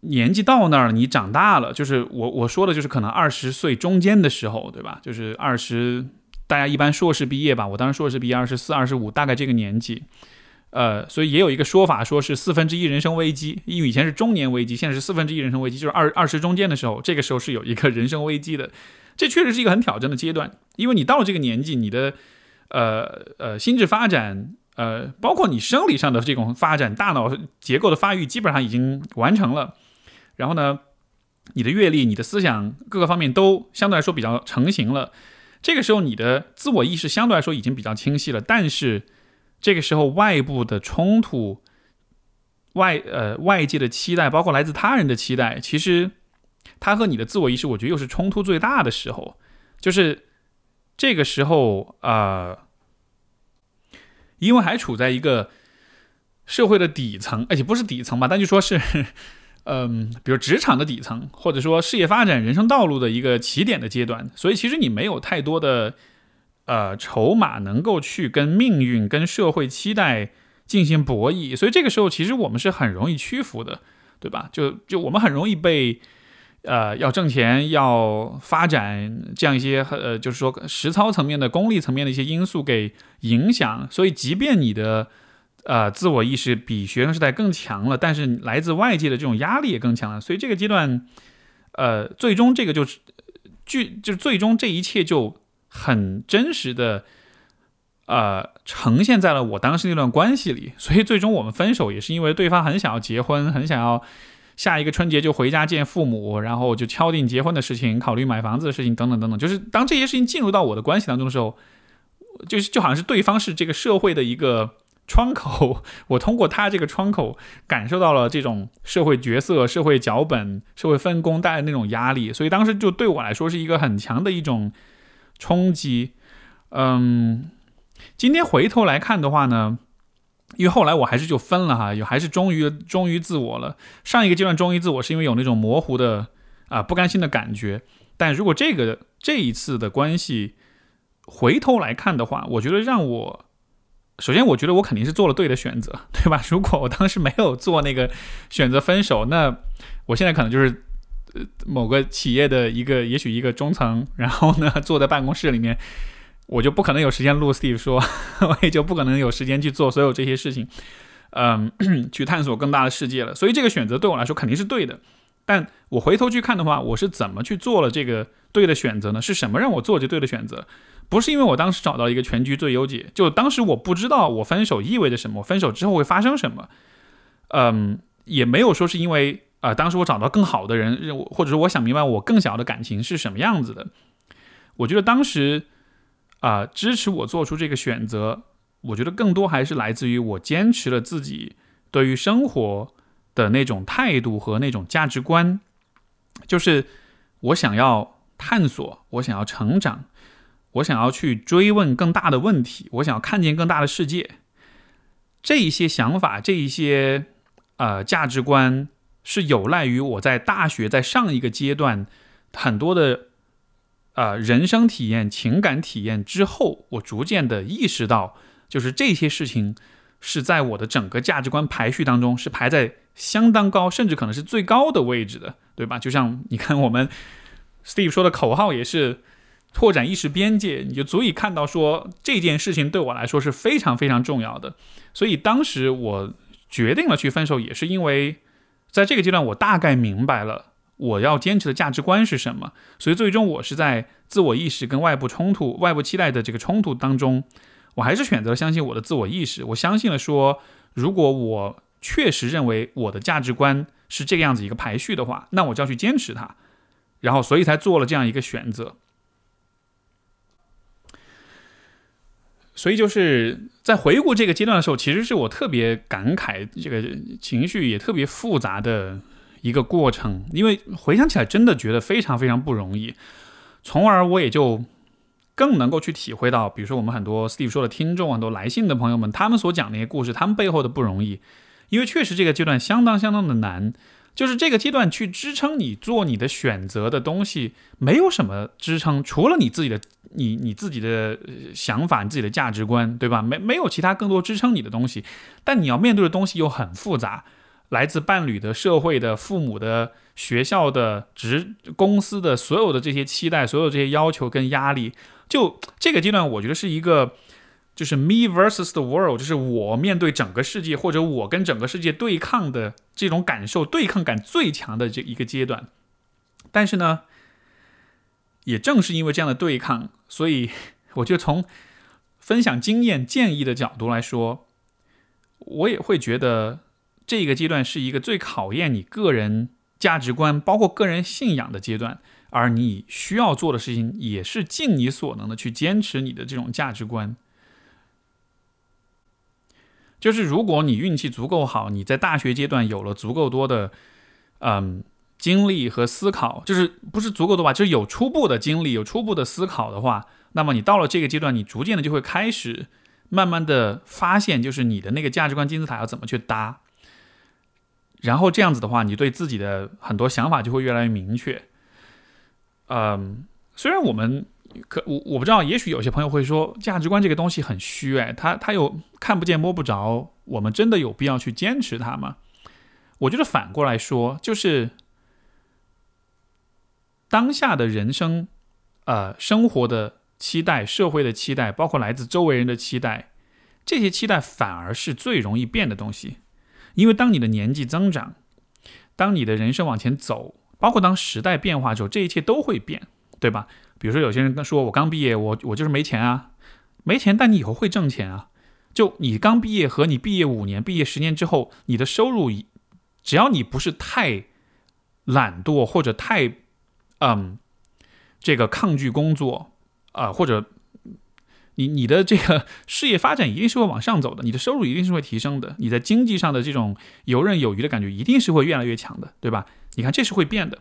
年纪到那儿了，你长大了，就是我我说的就是可能二十岁中间的时候，对吧？就是二十，大家一般硕士毕业吧，我当时硕士毕业二十四、二十五，大概这个年纪，呃，所以也有一个说法，说是四分之一人生危机，因为以前是中年危机，现在是四分之一人生危机，就是二二十中间的时候，这个时候是有一个人生危机的。这确实是一个很挑战的阶段，因为你到了这个年纪，你的，呃呃，心智发展，呃，包括你生理上的这种发展，大脑结构的发育基本上已经完成了。然后呢，你的阅历、你的思想各个方面都相对来说比较成型了。这个时候，你的自我意识相对来说已经比较清晰了。但是，这个时候外部的冲突、外呃外界的期待，包括来自他人的期待，其实。他和你的自我意识，我觉得又是冲突最大的时候，就是这个时候啊，因为还处在一个社会的底层，而且不是底层吧，但就说是，嗯，比如职场的底层，或者说事业发展、人生道路的一个起点的阶段，所以其实你没有太多的呃筹码能够去跟命运、跟社会期待进行博弈，所以这个时候其实我们是很容易屈服的，对吧？就就我们很容易被。呃，要挣钱，要发展，这样一些呃，就是说实操层面的、功利层面的一些因素给影响。所以，即便你的呃自我意识比学生时代更强了，但是来自外界的这种压力也更强了。所以，这个阶段，呃，最终这个就是剧，就是最终这一切就很真实的呃呈现在了我当时那段关系里。所以，最终我们分手也是因为对方很想要结婚，很想要。下一个春节就回家见父母，然后就敲定结婚的事情，考虑买房子的事情，等等等等。就是当这些事情进入到我的关系当中的时候，就是就好像是对方是这个社会的一个窗口，我通过他这个窗口感受到了这种社会角色、社会脚本、社会分工带来的那种压力，所以当时就对我来说是一个很强的一种冲击。嗯，今天回头来看的话呢？因为后来我还是就分了哈，有还是忠于忠于自我了。上一个阶段忠于自我是因为有那种模糊的啊不甘心的感觉，但如果这个这一次的关系回头来看的话，我觉得让我首先我觉得我肯定是做了对的选择，对吧？如果我当时没有做那个选择分手，那我现在可能就是呃某个企业的一个也许一个中层，然后呢坐在办公室里面。我就不可能有时间录 Steve 说，我也就不可能有时间去做所有这些事情，嗯，去探索更大的世界了。所以这个选择对我来说肯定是对的。但我回头去看的话，我是怎么去做了这个对的选择呢？是什么让我做这对的选择？不是因为我当时找到一个全局最优解，就当时我不知道我分手意味着什么，分手之后会发生什么。嗯，也没有说是因为啊，当时我找到更好的人，或者说我想明白我更想要的感情是什么样子的。我觉得当时。啊，支持我做出这个选择，我觉得更多还是来自于我坚持了自己对于生活的那种态度和那种价值观，就是我想要探索，我想要成长，我想要去追问更大的问题，我想要看见更大的世界。这一些想法，这一些呃价值观是有赖于我在大学在上一个阶段很多的呃人生体验、情感体验之后，我逐渐的意识到，就是这些事情是在我的整个价值观排序当中是排在相当高，甚至可能是最高的位置的，对吧？就像你看我们 Steve 说的口号也是。拓展意识边界，你就足以看到说这件事情对我来说是非常非常重要的。所以当时我决定了去分手，也是因为在这个阶段我大概明白了我要坚持的价值观是什么。所以最终我是在自我意识跟外部冲突、外部期待的这个冲突当中，我还是选择相信我的自我意识。我相信了说，如果我确实认为我的价值观是这个样子一个排序的话，那我就要去坚持它。然后所以才做了这样一个选择。所以就是在回顾这个阶段的时候，其实是我特别感慨，这个情绪也特别复杂的一个过程。因为回想起来，真的觉得非常非常不容易，从而我也就更能够去体会到，比如说我们很多 Steve 说的听众，很多来信的朋友们，他们所讲那些故事，他们背后的不容易。因为确实这个阶段相当相当的难。就是这个阶段去支撑你做你的选择的东西，没有什么支撑，除了你自己的你你自己的想法、你自己的价值观，对吧？没没有其他更多支撑你的东西。但你要面对的东西又很复杂，来自伴侣的、社会的、父母的、学校的、职公司的所有的这些期待、所有这些要求跟压力，就这个阶段，我觉得是一个。就是 me versus the world，就是我面对整个世界，或者我跟整个世界对抗的这种感受，对抗感最强的这一个阶段。但是呢，也正是因为这样的对抗，所以我就从分享经验、建议的角度来说，我也会觉得这个阶段是一个最考验你个人价值观，包括个人信仰的阶段。而你需要做的事情，也是尽你所能的去坚持你的这种价值观。就是如果你运气足够好，你在大学阶段有了足够多的，嗯，经历和思考，就是不是足够多吧，就是有初步的经历，有初步的思考的话，那么你到了这个阶段，你逐渐的就会开始，慢慢的发现，就是你的那个价值观金字塔要怎么去搭，然后这样子的话，你对自己的很多想法就会越来越明确。嗯，虽然我们。可我我不知道，也许有些朋友会说，价值观这个东西很虚，哎，他他又看不见摸不着，我们真的有必要去坚持它吗？我觉得反过来说，就是当下的人生，呃，生活的期待、社会的期待，包括来自周围人的期待，这些期待反而是最容易变的东西，因为当你的年纪增长，当你的人生往前走，包括当时代变化之后，这一切都会变，对吧？比如说，有些人说：“我刚毕业，我我就是没钱啊，没钱。但你以后会挣钱啊。就你刚毕业和你毕业五年、毕业十年之后，你的收入，只要你不是太懒惰或者太嗯这个抗拒工作啊，或者你你的这个事业发展一定是会往上走的，你的收入一定是会提升的，你在经济上的这种游刃有余的感觉一定是会越来越强的，对吧？你看，这是会变的，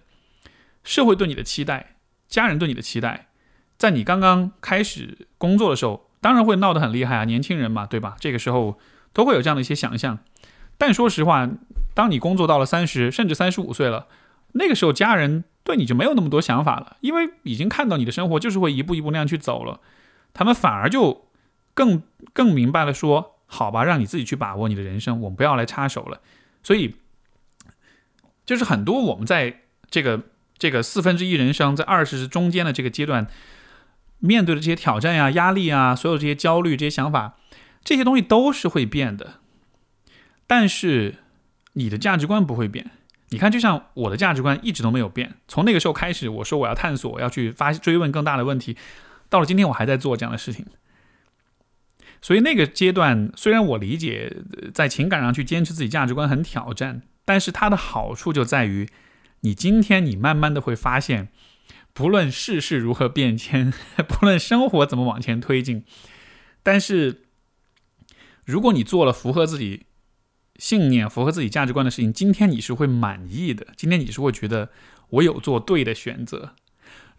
社会对你的期待。”家人对你的期待，在你刚刚开始工作的时候，当然会闹得很厉害啊，年轻人嘛，对吧？这个时候都会有这样的一些想象。但说实话，当你工作到了三十甚至三十五岁了，那个时候家人对你就没有那么多想法了，因为已经看到你的生活就是会一步一步那样去走了，他们反而就更更明白了，说好吧，让你自己去把握你的人生，我们不要来插手了。所以，就是很多我们在这个。这个四分之一人生在二十中间的这个阶段，面对的这些挑战呀、压力啊，所有这些焦虑、这些想法，这些东西都是会变的。但是你的价值观不会变。你看，就像我的价值观一直都没有变。从那个时候开始，我说我要探索，要去发追问更大的问题。到了今天，我还在做这样的事情。所以那个阶段，虽然我理解在情感上去坚持自己价值观很挑战，但是它的好处就在于。你今天，你慢慢的会发现，不论世事如何变迁，不论生活怎么往前推进，但是，如果你做了符合自己信念、符合自己价值观的事情，今天你是会满意的。今天你是会觉得我有做对的选择。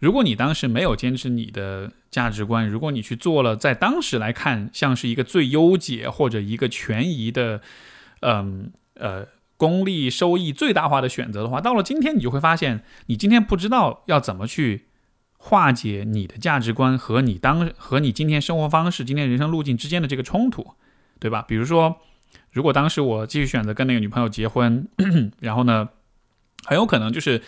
如果你当时没有坚持你的价值观，如果你去做了在当时来看像是一个最优解或者一个权宜的，嗯呃。功利收益最大化的选择的话，到了今天，你就会发现，你今天不知道要怎么去化解你的价值观和你当和你今天生活方式、今天人生路径之间的这个冲突，对吧？比如说，如果当时我继续选择跟那个女朋友结婚，然后呢，很有可能就是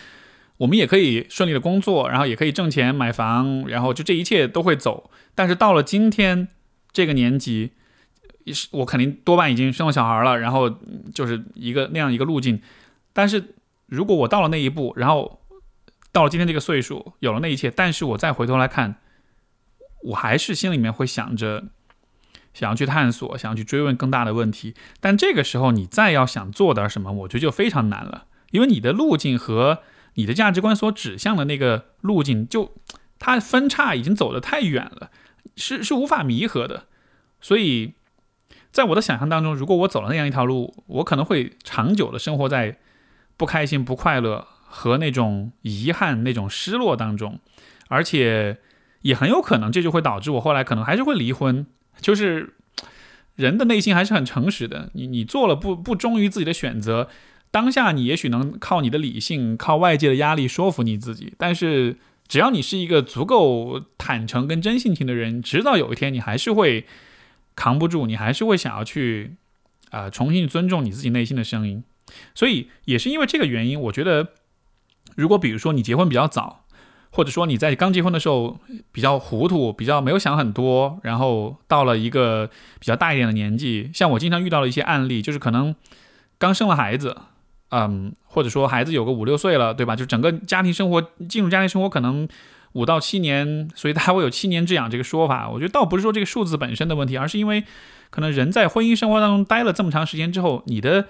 我们也可以顺利的工作，然后也可以挣钱买房，然后就这一切都会走。但是到了今天这个年纪，是我肯定多半已经生了小孩了，然后就是一个那样一个路径。但是如果我到了那一步，然后到了今天这个岁数，有了那一切，但是我再回头来看，我还是心里面会想着想要去探索，想要去追问更大的问题。但这个时候，你再要想做点什么，我觉得就非常难了，因为你的路径和你的价值观所指向的那个路径，就它分叉已经走得太远了，是是无法弥合的，所以。在我的想象当中，如果我走了那样一条路，我可能会长久的生活在不开心、不快乐和那种遗憾、那种失落当中，而且也很有可能这就会导致我后来可能还是会离婚。就是人的内心还是很诚实的，你你做了不不忠于自己的选择，当下你也许能靠你的理性、靠外界的压力说服你自己，但是只要你是一个足够坦诚跟真性情的人，直到有一天你还是会。扛不住，你还是会想要去，啊，重新尊重你自己内心的声音。所以也是因为这个原因，我觉得，如果比如说你结婚比较早，或者说你在刚结婚的时候比较糊涂，比较没有想很多，然后到了一个比较大一点的年纪，像我经常遇到的一些案例，就是可能刚生了孩子，嗯，或者说孩子有个五六岁了，对吧？就整个家庭生活进入家庭生活可能。五到七年，所以他会有七年之痒这个说法。我觉得倒不是说这个数字本身的问题，而是因为可能人在婚姻生活当中待了这么长时间之后，你的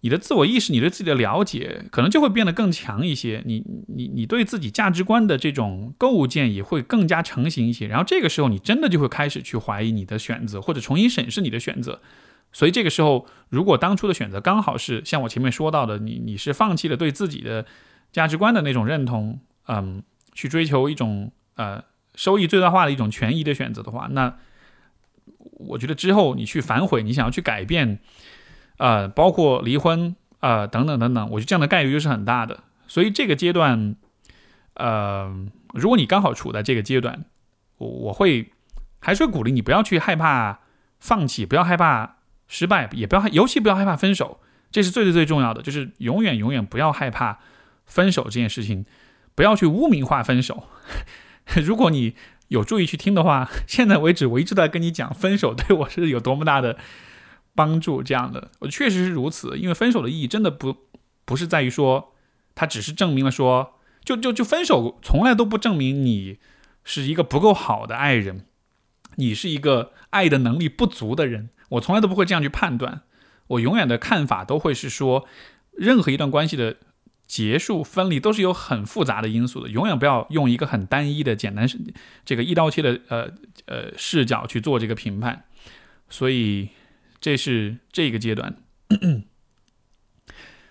你的自我意识，你对自己的了解，可能就会变得更强一些。你你你对自己价值观的这种构建也会更加成型一些。然后这个时候，你真的就会开始去怀疑你的选择，或者重新审视你的选择。所以这个时候，如果当初的选择刚好是像我前面说到的，你你是放弃了对自己的价值观的那种认同，嗯。去追求一种呃收益最大化的一种权益的选择的话，那我觉得之后你去反悔，你想要去改变，呃，包括离婚啊等等等等，我觉得这样的概率就是很大的。所以这个阶段，呃，如果你刚好处在这个阶段，我我会还是鼓励你不要去害怕放弃，不要害怕失败，也不要尤其不要害怕分手，这是最最最重要的，就是永远永远不要害怕分手这件事情。不要去污名化分手。如果你有注意去听的话，现在为止我一直在跟你讲分手对我是有多么大的帮助。这样的，我确实是如此。因为分手的意义真的不不是在于说，它只是证明了说，就就就分手从来都不证明你是一个不够好的爱人，你是一个爱的能力不足的人。我从来都不会这样去判断。我永远的看法都会是说，任何一段关系的。结束分离都是有很复杂的因素的，永远不要用一个很单一的、简单是这个一刀切的呃呃视角去做这个评判。所以这是这个阶段。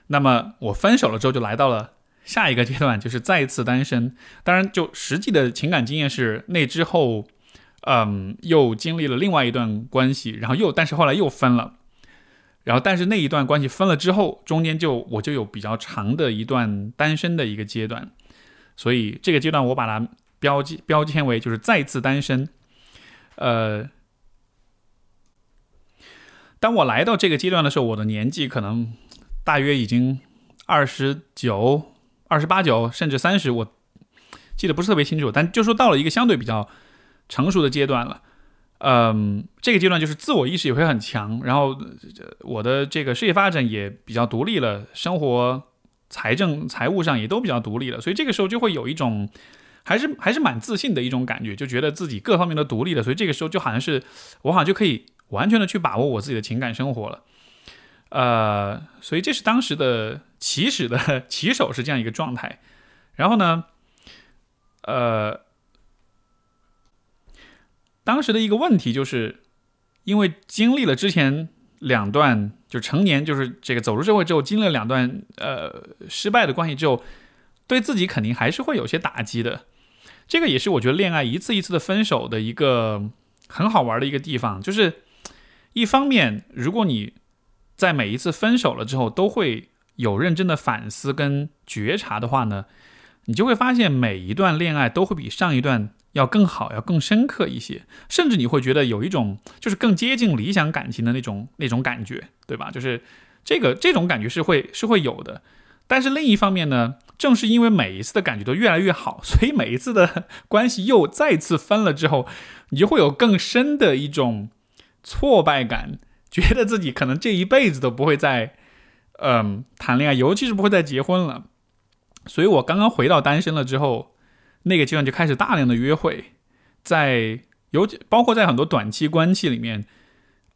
那么我分手了之后，就来到了下一个阶段，就是再一次单身。当然，就实际的情感经验是那之后，嗯，又经历了另外一段关系，然后又但是后来又分了。然后，但是那一段关系分了之后，中间就我就有比较长的一段单身的一个阶段，所以这个阶段我把它标记标签为就是再次单身。呃，当我来到这个阶段的时候，我的年纪可能大约已经二十九、二十八九，甚至三十，我记得不是特别清楚，但就说到了一个相对比较成熟的阶段了。嗯，这个阶段就是自我意识也会很强，然后我的这个事业发展也比较独立了，生活、财政、财务上也都比较独立了，所以这个时候就会有一种还是还是蛮自信的一种感觉，就觉得自己各方面都独立了，所以这个时候就好像是我好像就可以完全的去把握我自己的情感生活了。呃，所以这是当时的起始的 起手是这样一个状态，然后呢，呃。当时的一个问题就是，因为经历了之前两段就成年，就是这个走入社会之后，经历了两段呃失败的关系之后，对自己肯定还是会有些打击的。这个也是我觉得恋爱一次一次的分手的一个很好玩的一个地方，就是一方面，如果你在每一次分手了之后，都会有认真的反思跟觉察的话呢，你就会发现每一段恋爱都会比上一段要更好，要更深刻一些，甚至你会觉得有一种就是更接近理想感情的那种那种感觉，对吧？就是这个这种感觉是会是会有的。但是另一方面呢，正是因为每一次的感觉都越来越好，所以每一次的关系又再次分了之后，你就会有更深的一种挫败感。觉得自己可能这一辈子都不会再，嗯，谈恋爱，尤其是不会再结婚了。所以我刚刚回到单身了之后，那个阶段就开始大量的约会，在尤其包括在很多短期关系里面，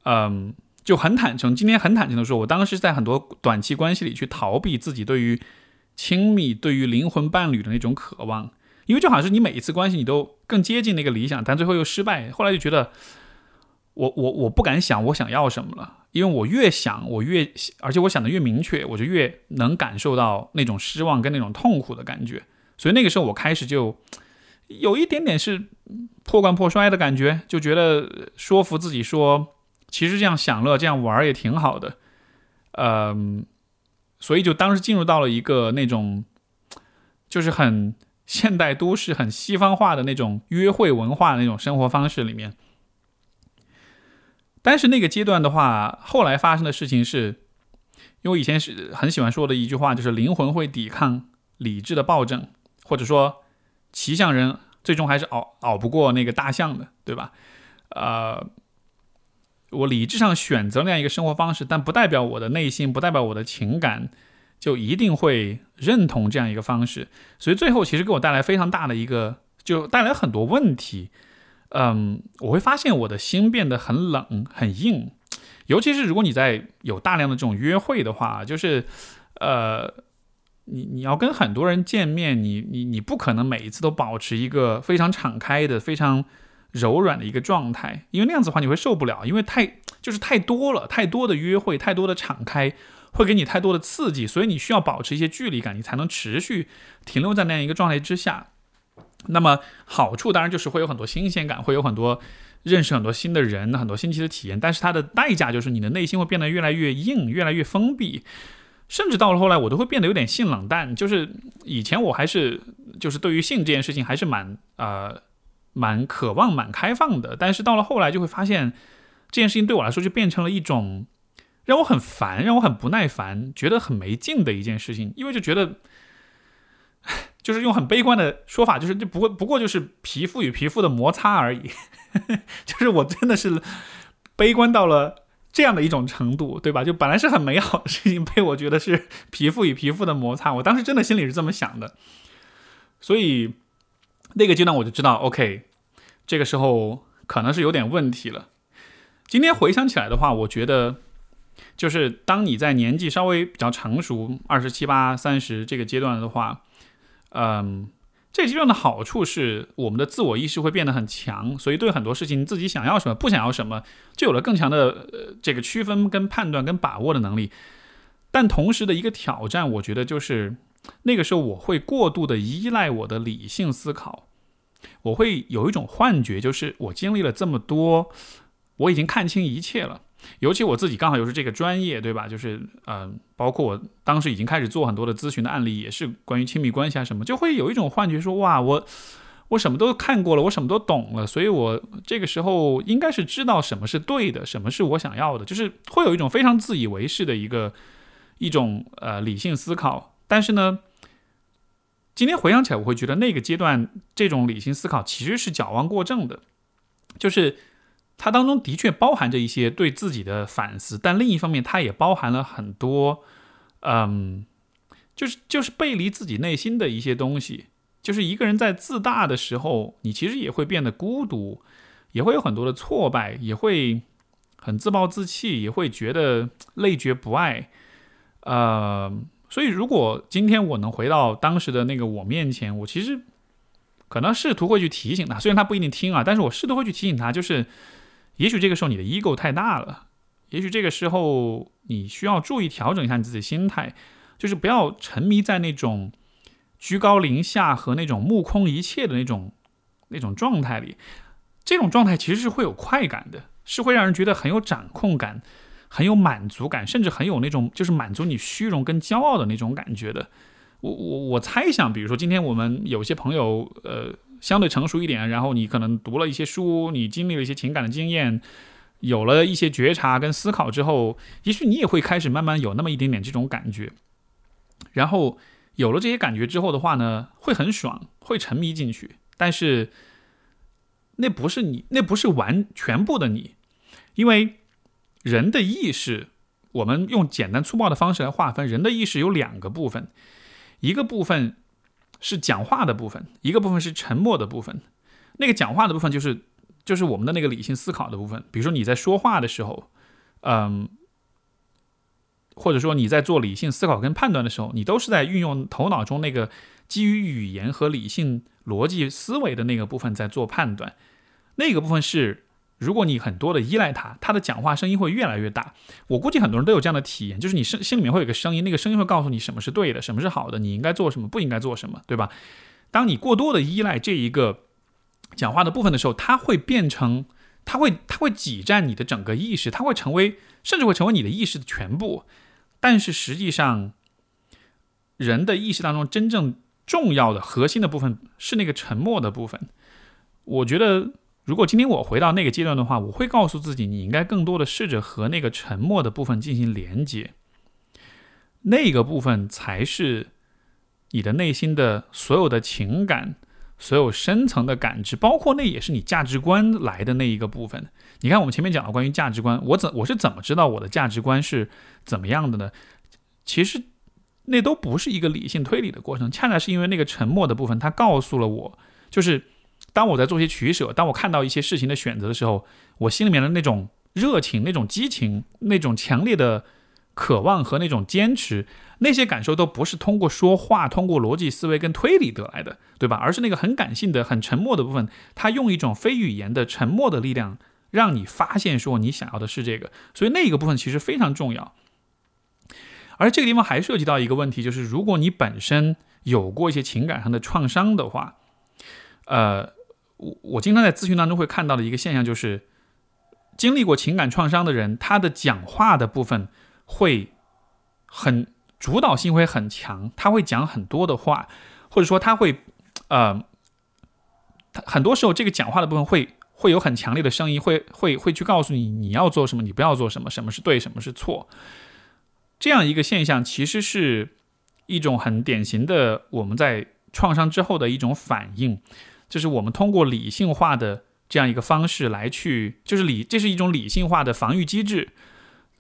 嗯，就很坦诚。今天很坦诚的说，我当时在很多短期关系里去逃避自己对于亲密、对于灵魂伴侣的那种渴望，因为就好像是你每一次关系你都更接近那个理想，但最后又失败。后来就觉得。我我我不敢想我想要什么了，因为我越想我越，而且我想的越明确，我就越能感受到那种失望跟那种痛苦的感觉。所以那个时候我开始就有一点点是破罐破摔的感觉，就觉得说服自己说，其实这样享乐这样玩也挺好的，嗯，所以就当时进入到了一个那种就是很现代都市、很西方化的那种约会文化的那种生活方式里面。但是那个阶段的话，后来发生的事情是，因为以前是很喜欢说的一句话，就是灵魂会抵抗理智的暴政，或者说骑象人最终还是熬熬不过那个大象的，对吧？呃，我理智上选择那样一个生活方式，但不代表我的内心，不代表我的情感就一定会认同这样一个方式，所以最后其实给我带来非常大的一个，就带来很多问题。嗯，我会发现我的心变得很冷、很硬，尤其是如果你在有大量的这种约会的话，就是，呃，你你要跟很多人见面，你你你不可能每一次都保持一个非常敞开的、非常柔软的一个状态，因为那样子的话你会受不了，因为太就是太多了，太多的约会，太多的敞开会给你太多的刺激，所以你需要保持一些距离感，你才能持续停留在那样一个状态之下。那么好处当然就是会有很多新鲜感，会有很多认识很多新的人，很多新奇的体验。但是它的代价就是你的内心会变得越来越硬，越来越封闭，甚至到了后来我都会变得有点性冷淡。就是以前我还是就是对于性这件事情还是蛮呃蛮渴望、蛮开放的，但是到了后来就会发现这件事情对我来说就变成了一种让我很烦、让我很不耐烦、觉得很没劲的一件事情，因为就觉得。就是用很悲观的说法，就是这不过不过就是皮肤与皮肤的摩擦而已。就是我真的是悲观到了这样的一种程度，对吧？就本来是很美好的事情，被我觉得是皮肤与皮肤的摩擦。我当时真的心里是这么想的，所以那个阶段我就知道，OK，这个时候可能是有点问题了。今天回想起来的话，我觉得就是当你在年纪稍微比较成熟，二十七八、三十这个阶段的话。嗯，这阶段的好处是我们的自我意识会变得很强，所以对很多事情自己想要什么、不想要什么，就有了更强的呃这个区分、跟判断、跟把握的能力。但同时的一个挑战，我觉得就是那个时候我会过度的依赖我的理性思考，我会有一种幻觉，就是我经历了这么多，我已经看清一切了。尤其我自己刚好又是这个专业，对吧？就是，嗯，包括我当时已经开始做很多的咨询的案例，也是关于亲密关系啊什么，就会有一种幻觉，说哇，我我什么都看过了，我什么都懂了，所以我这个时候应该是知道什么是对的，什么是我想要的，就是会有一种非常自以为是的一个一种呃理性思考。但是呢，今天回想起来，我会觉得那个阶段这种理性思考其实是矫枉过正的，就是。它当中的确包含着一些对自己的反思，但另一方面，它也包含了很多，嗯，就是就是背离自己内心的一些东西。就是一个人在自大的时候，你其实也会变得孤独，也会有很多的挫败，也会很自暴自弃，也会觉得累觉不爱。呃，所以如果今天我能回到当时的那个我面前，我其实可能试图会去提醒他，虽然他不一定听啊，但是我试图会去提醒他，就是。也许这个时候你的 ego 太大了，也许这个时候你需要注意调整一下你自己心态，就是不要沉迷在那种居高临下和那种目空一切的那种那种状态里。这种状态其实是会有快感的，是会让人觉得很有掌控感、很有满足感，甚至很有那种就是满足你虚荣跟骄傲的那种感觉的。我我我猜想，比如说今天我们有些朋友，呃，相对成熟一点，然后你可能读了一些书，你经历了一些情感的经验，有了一些觉察跟思考之后，也许你也会开始慢慢有那么一点点这种感觉。然后有了这些感觉之后的话呢，会很爽，会沉迷进去。但是那不是你，那不是完全部的你，因为人的意识，我们用简单粗暴的方式来划分，人的意识有两个部分。一个部分是讲话的部分，一个部分是沉默的部分。那个讲话的部分就是就是我们的那个理性思考的部分。比如说你在说话的时候，嗯，或者说你在做理性思考跟判断的时候，你都是在运用头脑中那个基于语言和理性逻辑思维的那个部分在做判断。那个部分是。如果你很多的依赖他，他的讲话声音会越来越大。我估计很多人都有这样的体验，就是你心里面会有个声音，那个声音会告诉你什么是对的，什么是好的，你应该做什么，不应该做什么，对吧？当你过多的依赖这一个讲话的部分的时候，它会变成，它会，它会挤占你的整个意识，它会成为，甚至会成为你的意识的全部。但是实际上，人的意识当中真正重要的核心的部分是那个沉默的部分。我觉得。如果今天我回到那个阶段的话，我会告诉自己，你应该更多的试着和那个沉默的部分进行连接。那个部分才是你的内心的所有的情感、所有深层的感知，包括那也是你价值观来的那一个部分。你看，我们前面讲了关于价值观，我怎我是怎么知道我的价值观是怎么样的呢？其实那都不是一个理性推理的过程，恰恰是因为那个沉默的部分，它告诉了我，就是。当我在做些取舍，当我看到一些事情的选择的时候，我心里面的那种热情、那种激情、那种强烈的渴望和那种坚持，那些感受都不是通过说话、通过逻辑思维跟推理得来的，对吧？而是那个很感性的、很沉默的部分，它用一种非语言的沉默的力量，让你发现说你想要的是这个。所以那个部分其实非常重要。而这个地方还涉及到一个问题，就是如果你本身有过一些情感上的创伤的话，呃。我我经常在咨询当中会看到的一个现象就是，经历过情感创伤的人，他的讲话的部分会很主导性会很强，他会讲很多的话，或者说他会，呃，他很多时候这个讲话的部分会会有很强烈的声音，会会会去告诉你你要做什么，你不要做什么，什么是对，什么是错。这样一个现象其实是一种很典型的我们在创伤之后的一种反应。就是我们通过理性化的这样一个方式来去，就是理，这是一种理性化的防御机制。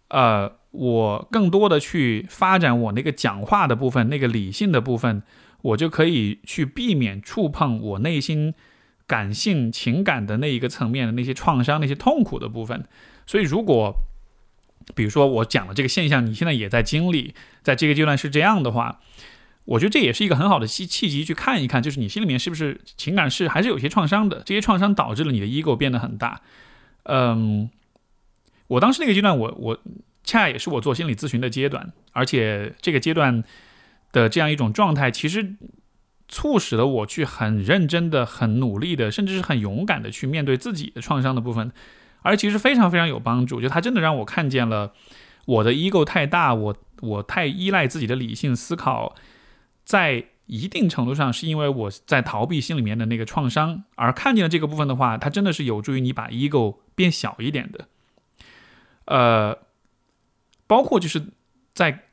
呃，我更多的去发展我那个讲话的部分，那个理性的部分，我就可以去避免触碰我内心感性情感的那一个层面的那些创伤、那些痛苦的部分。所以，如果比如说我讲的这个现象，你现在也在经历，在这个阶段是这样的话。我觉得这也是一个很好的契契机，去看一看，就是你心里面是不是情感是还是有些创伤的，这些创伤导致了你的 ego 变得很大。嗯，我当时那个阶段，我我恰也是我做心理咨询的阶段，而且这个阶段的这样一种状态，其实促使了我去很认真的、很努力的，甚至是很勇敢的去面对自己的创伤的部分，而其实非常非常有帮助。就它真的让我看见了我的 ego 太大，我我太依赖自己的理性思考。在一定程度上，是因为我在逃避心里面的那个创伤，而看见了这个部分的话，它真的是有助于你把 ego 变小一点的。呃，包括就是在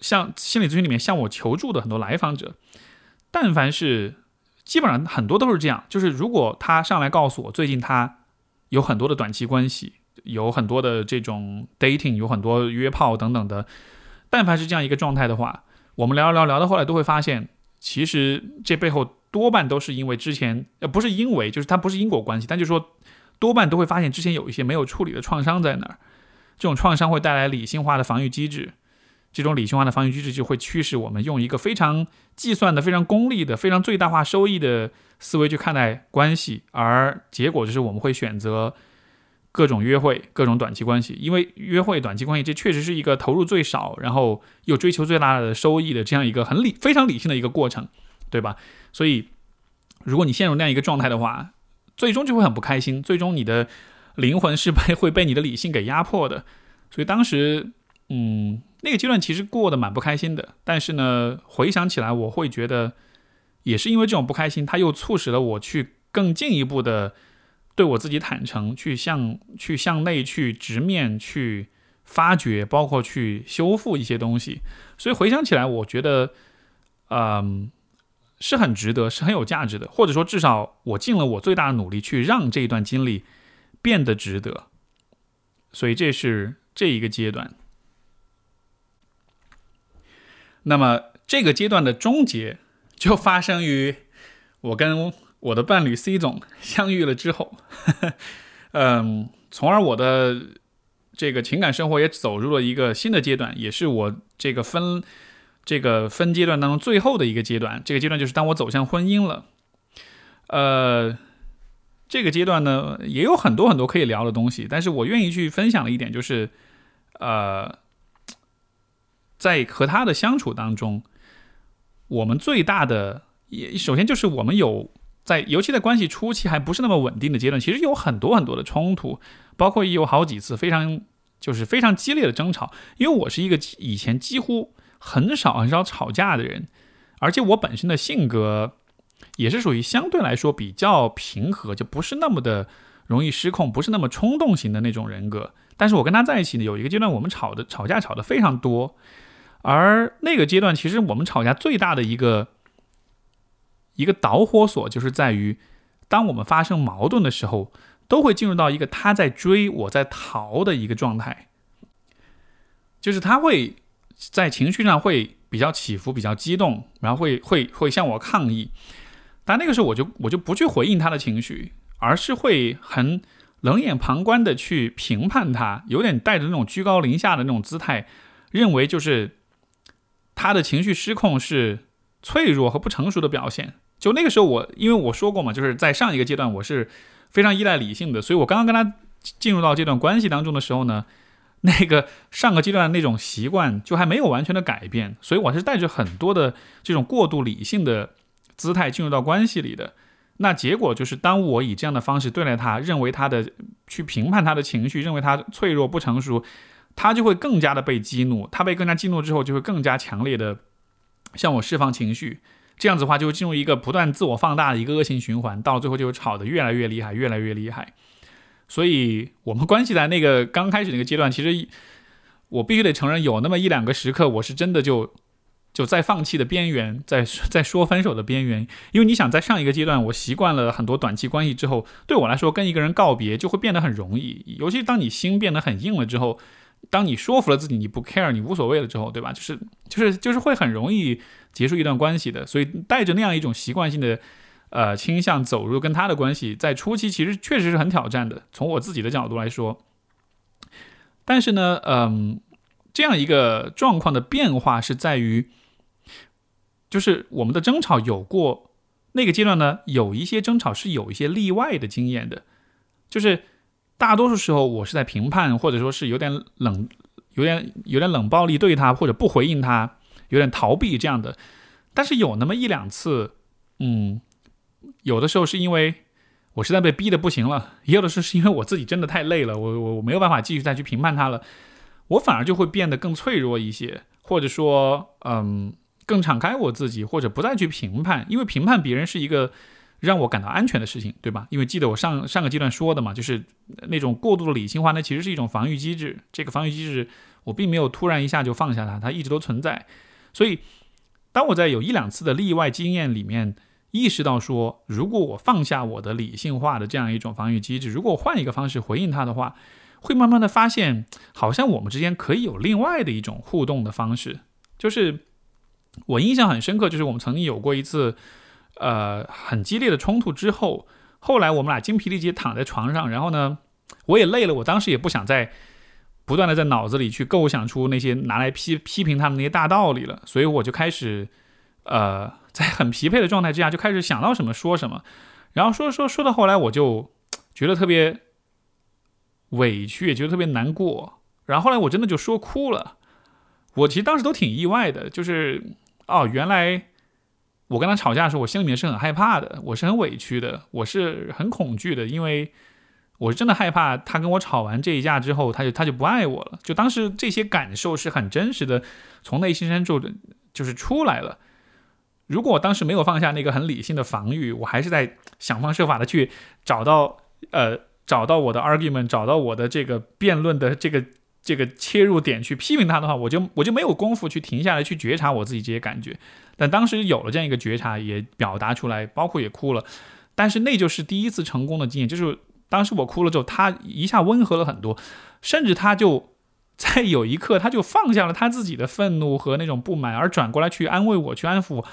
向心理咨询里面向我求助的很多来访者，但凡是基本上很多都是这样，就是如果他上来告诉我最近他有很多的短期关系，有很多的这种 dating，有很多约炮等等的，但凡是这样一个状态的话。我们聊聊聊到后来都会发现，其实这背后多半都是因为之前呃不是因为，就是它不是因果关系，但就是说多半都会发现之前有一些没有处理的创伤在那儿，这种创伤会带来理性化的防御机制，这种理性化的防御机制就会驱使我们用一个非常计算的、非常功利的、非常最大化收益的思维去看待关系，而结果就是我们会选择。各种约会，各种短期关系，因为约会、短期关系，这确实是一个投入最少，然后又追求最大的收益的这样一个很理、非常理性的一个过程，对吧？所以，如果你陷入那样一个状态的话，最终就会很不开心，最终你的灵魂是被会被你的理性给压迫的。所以当时，嗯，那个阶段其实过得蛮不开心的。但是呢，回想起来，我会觉得，也是因为这种不开心，它又促使了我去更进一步的对我自己坦诚，去向去向内去直面去发掘，包括去修复一些东西。所以回想起来，我觉得，嗯，是很值得，是很有价值的，或者说至少我尽了我最大的努力去让这一段经历变得值得。所以这是。这一个阶段，那么这个阶段的终结就发生于我跟我的伴侣 C 总相遇了之后，嗯，从而我的这个情感生活也走入了一个新的阶段，也是我这个分这个分阶段当中最后的一个阶段。这个阶段就是当我走向婚姻了，呃。这个阶段呢，也有很多很多可以聊的东西，但是我愿意去分享的一点就是，呃，在和他的相处当中，我们最大的也首先就是我们有在，尤其在关系初期还不是那么稳定的阶段，其实有很多很多的冲突，包括有好几次非常就是非常激烈的争吵，因为我是一个以前几乎很少很少吵架的人，而且我本身的性格。也是属于相对来说比较平和，就不是那么的容易失控，不是那么冲动型的那种人格。但是我跟他在一起呢，有一个阶段我们吵的吵架吵得非常多，而那个阶段其实我们吵架最大的一个一个导火索就是在于，当我们发生矛盾的时候，都会进入到一个他在追我在逃的一个状态，就是他会在情绪上会比较起伏，比较激动，然后会会会向我抗议。但那个时候，我就我就不去回应他的情绪，而是会很冷眼旁观的去评判他，有点带着那种居高临下的那种姿态，认为就是他的情绪失控是脆弱和不成熟的表现。就那个时候，我因为我说过嘛，就是在上一个阶段，我是非常依赖理性的，所以我刚刚跟他进入到这段关系当中的时候呢，那个上个阶段那种习惯就还没有完全的改变，所以我是带着很多的这种过度理性的。姿态进入到关系里的，那结果就是，当我以这样的方式对待他，认为他的去评判他的情绪，认为他脆弱不成熟，他就会更加的被激怒。他被更加激怒之后，就会更加强烈的向我释放情绪。这样子的话，就进入一个不断自我放大的一个恶性循环，到最后就吵得越来越厉害，越来越厉害。所以，我们关系在那个刚开始那个阶段，其实我必须得承认，有那么一两个时刻，我是真的就。就在放弃的边缘，在在说分手的边缘，因为你想在上一个阶段，我习惯了很多短期关系之后，对我来说跟一个人告别就会变得很容易，尤其当你心变得很硬了之后，当你说服了自己你不 care 你无所谓了之后，对吧？就是就是就是会很容易结束一段关系的，所以带着那样一种习惯性的呃倾向走入跟他的关系，在初期其实确实是很挑战的，从我自己的角度来说，但是呢，嗯，这样一个状况的变化是在于。就是我们的争吵有过那个阶段呢，有一些争吵是有一些例外的经验的，就是大多数时候我是在评判，或者说是有点冷、有点有点冷暴力对他，或者不回应他，有点逃避这样的。但是有那么一两次，嗯，有的时候是因为我实在被逼的不行了，也有的时候是因为我自己真的太累了，我我我没有办法继续再去评判他了，我反而就会变得更脆弱一些，或者说，嗯。更敞开我自己，或者不再去评判，因为评判别人是一个让我感到安全的事情，对吧？因为记得我上上个阶段说的嘛，就是那种过度的理性化，那其实是一种防御机制。这个防御机制，我并没有突然一下就放下它，它一直都存在。所以，当我在有一两次的例外经验里面意识到说，如果我放下我的理性化的这样一种防御机制，如果我换一个方式回应他的话，会慢慢的发现，好像我们之间可以有另外的一种互动的方式，就是。我印象很深刻，就是我们曾经有过一次，呃，很激烈的冲突之后，后来我们俩精疲力竭躺在床上，然后呢，我也累了，我当时也不想再不断的在脑子里去构想出那些拿来批批评他的那些大道理了，所以我就开始，呃，在很疲惫的状态之下，就开始想到什么说什么，然后说说说到后来，我就觉得特别委屈，也觉得特别难过，然后后来我真的就说哭了，我其实当时都挺意外的，就是。哦，原来我跟他吵架的时候，我心里面是很害怕的，我是很委屈的，我是很恐惧的，因为我是真的害怕他跟我吵完这一架之后，他就他就不爱我了。就当时这些感受是很真实的，从内心深处就是出来了。如果我当时没有放下那个很理性的防御，我还是在想方设法的去找到呃找到我的 argument，找到我的这个辩论的这个这个切入点去批评他的话，我就我就没有功夫去停下来去觉察我自己这些感觉。但当时有了这样一个觉察，也表达出来，包括也哭了。但是那就是第一次成功的经验，就是。当时我哭了之后，他一下温和了很多，甚至他就 在有一刻，他就放下了他自己的愤怒和那种不满，而转过来去安慰我，去安抚我。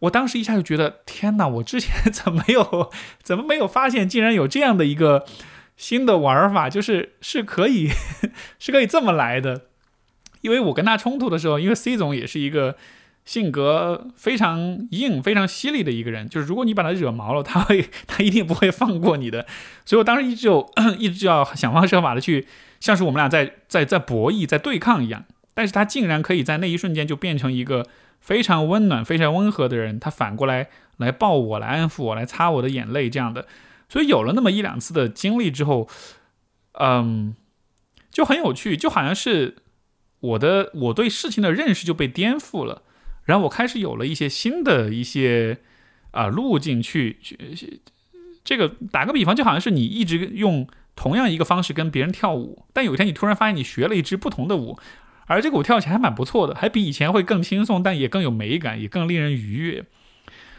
我当时一下就觉得，天哪！我之前怎么没有，怎么没有发现，竟然有这样的一个新的玩法，就是是可以，是可以这么来的。因为我跟他冲突的时候，因为 C 总也是一个。性格非常硬、非常犀利的一个人，就是如果你把他惹毛了，他会，他一定不会放过你的。所以我当时一直就 一直就要想方设法的去，像是我们俩在在在博弈、在对抗一样。但是他竟然可以在那一瞬间就变成一个非常温暖、非常温和的人，他反过来来抱我、来安抚我、来擦我的眼泪这样的。所以有了那么一两次的经历之后，嗯，就很有趣，就好像是我的我对事情的认识就被颠覆了。然后我开始有了一些新的一些啊路径去去，这个打个比方，就好像是你一直用同样一个方式跟别人跳舞，但有一天你突然发现你学了一支不同的舞，而这个舞跳起来还蛮不错的，还比以前会更轻松，但也更有美感，也更令人愉悦。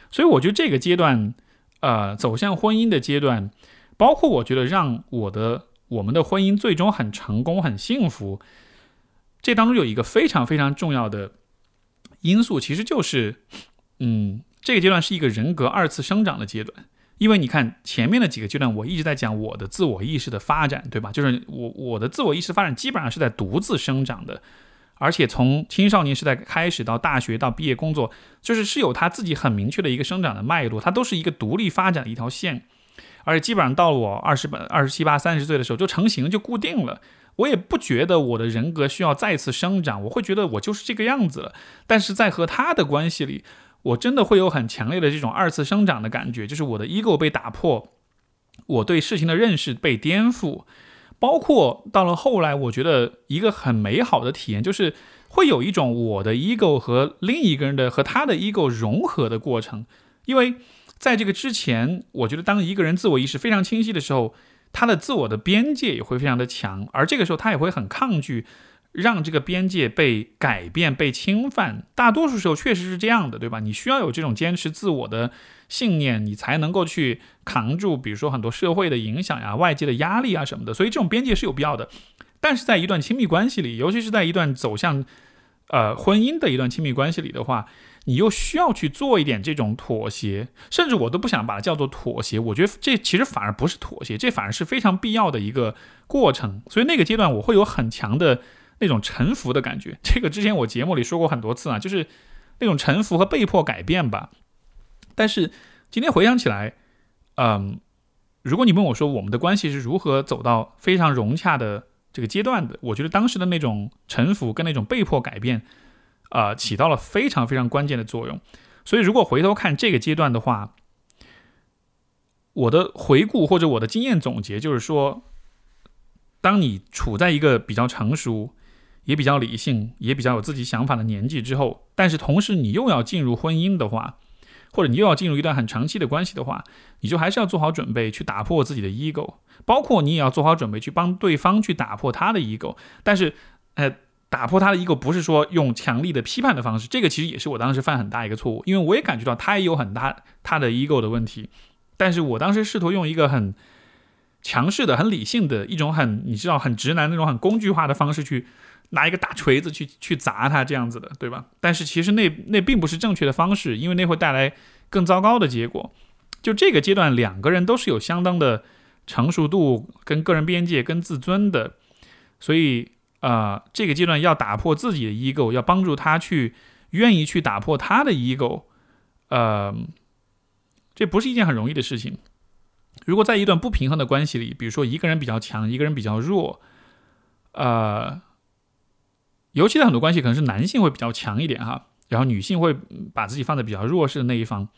所以我觉得这个阶段，呃，走向婚姻的阶段，包括我觉得让我的我们的婚姻最终很成功、很幸福，这当中有一个非常非常重要的。因素其实就是，嗯，这个阶段是一个人格二次生长的阶段，因为你看前面的几个阶段，我一直在讲我的自我意识的发展，对吧？就是我我的自我意识发展基本上是在独自生长的，而且从青少年时代开始到大学到毕业工作，就是是有他自己很明确的一个生长的脉络，它都是一个独立发展的一条线，而且基本上到了我二十八、二十七八、三十岁的时候就成型就固定了。我也不觉得我的人格需要再次生长，我会觉得我就是这个样子了。但是在和他的关系里，我真的会有很强烈的这种二次生长的感觉，就是我的 ego 被打破，我对事情的认识被颠覆，包括到了后来，我觉得一个很美好的体验，就是会有一种我的 ego 和另一个人的和他的 ego 融合的过程。因为在这个之前，我觉得当一个人自我意识非常清晰的时候。他的自我的边界也会非常的强，而这个时候他也会很抗拒让这个边界被改变、被侵犯。大多数时候确实是这样的，对吧？你需要有这种坚持自我的信念，你才能够去扛住，比如说很多社会的影响呀、外界的压力啊什么的。所以这种边界是有必要的。但是在一段亲密关系里，尤其是在一段走向呃婚姻的一段亲密关系里的话。你又需要去做一点这种妥协，甚至我都不想把它叫做妥协。我觉得这其实反而不是妥协，这反而是非常必要的一个过程。所以那个阶段我会有很强的那种臣服的感觉。这个之前我节目里说过很多次啊，就是那种臣服和被迫改变吧。但是今天回想起来，嗯，如果你问我说我们的关系是如何走到非常融洽的这个阶段的，我觉得当时的那种臣服跟那种被迫改变。呃，起到了非常非常关键的作用。所以，如果回头看这个阶段的话，我的回顾或者我的经验总结就是说，当你处在一个比较成熟、也比较理性、也比较有自己想法的年纪之后，但是同时你又要进入婚姻的话，或者你又要进入一段很长期的关系的话，你就还是要做好准备去打破自己的 ego，包括你也要做好准备去帮对方去打破他的 ego。但是，呃。打破他的 ego 不是说用强力的批判的方式，这个其实也是我当时犯很大一个错误，因为我也感觉到他也有很大他的 ego 的问题，但是我当时试图用一个很强势的、很理性的一种很你知道很直男那种很工具化的方式去拿一个大锤子去去砸他这样子的，对吧？但是其实那那并不是正确的方式，因为那会带来更糟糕的结果。就这个阶段，两个人都是有相当的成熟度、跟个人边界、跟自尊的，所以。啊，这个阶段要打破自己的 ego，要帮助他去愿意去打破他的 ego，呃，这不是一件很容易的事情。如果在一段不平衡的关系里，比如说一个人比较强，一个人比较弱，呃，尤其在很多关系可能是男性会比较强一点哈，然后女性会把自己放在比较弱势的那一方，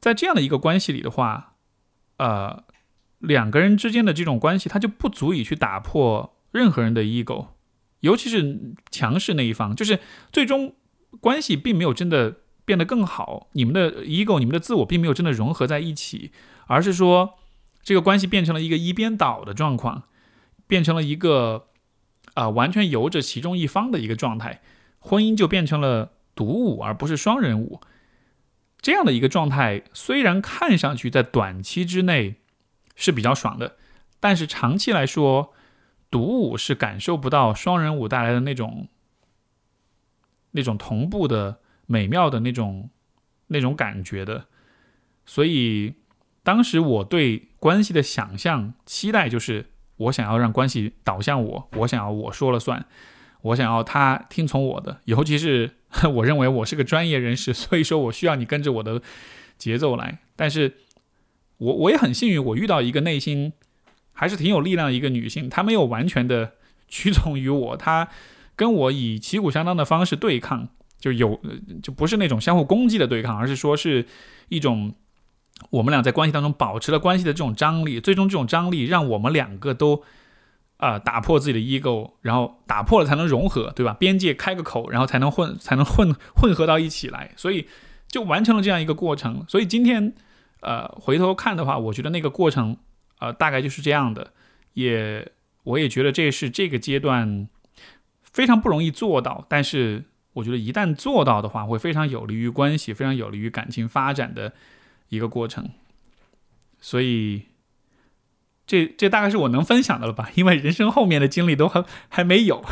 在这样的一个关系里的话，呃。两个人之间的这种关系，它就不足以去打破任何人的 ego，尤其是强势那一方，就是最终关系并没有真的变得更好，你们的 ego、你们的自我并没有真的融合在一起，而是说这个关系变成了一个一边倒的状况，变成了一个啊完全由着其中一方的一个状态，婚姻就变成了独舞而不是双人舞。这样的一个状态，虽然看上去在短期之内是比较爽的，但是长期来说，独舞是感受不到双人舞带来的那种、那种同步的美妙的那种、那种感觉的。所以，当时我对关系的想象、期待就是，我想要让关系导向我，我想要我说了算，我想要他听从我的，尤其是。我认为我是个专业人士，所以说我需要你跟着我的节奏来。但是，我我也很幸运，我遇到一个内心还是挺有力量的一个女性，她没有完全的 屈从于我，她跟我以旗鼓相当的方式对抗，就有就不是那种相互攻击的对抗，而是说是一种我们俩在关系当中保持了关系的这种张力，最终这种张力让我们两个都。啊，打破自己的 ego，然后打破了才能融合，对吧？边界开个口，然后才能混，才能混混合到一起来，所以就完成了这样一个过程。所以今天，呃，回头看的话，我觉得那个过程，呃，大概就是这样的。也，我也觉得这是这个阶段非常不容易做到，但是我觉得一旦做到的话，会非常有利于关系，非常有利于感情发展的一个过程。所以。这这大概是我能分享的了吧？因为人生后面的经历都还还没有，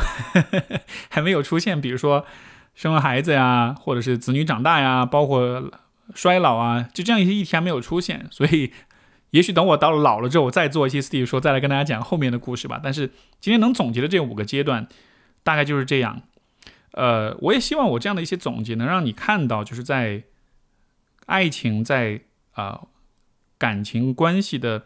还没有出现，比如说生了孩子呀，或者是子女长大呀，包括衰老啊，就这样一些议题还没有出现。所以，也许等我到了老了之后，我再做一期 Steve 说，再来跟大家讲后面的故事吧。但是今天能总结的这五个阶段，大概就是这样。呃，我也希望我这样的一些总结能让你看到，就是在爱情在啊感情关系的。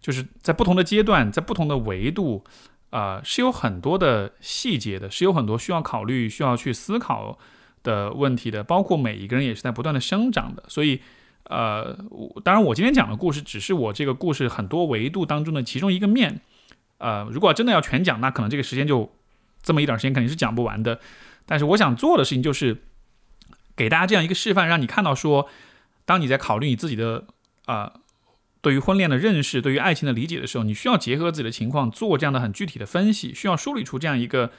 就是在不同的阶段，在不同的维度，啊，是有很多的细节的，是有很多需要考虑、需要去思考的问题的。包括每一个人也是在不断的生长的。所以，呃，当然，我今天讲的故事只是我这个故事很多维度当中的其中一个面。呃，如果真的要全讲，那可能这个时间就这么一点时间肯定是讲不完的。但是我想做的事情就是给大家这样一个示范，让你看到说，当你在考虑你自己的啊。对于婚恋的认识，对于爱情的理解的时候，你需要结合自己的情况做这样的很具体的分析，需要梳理出这样一个，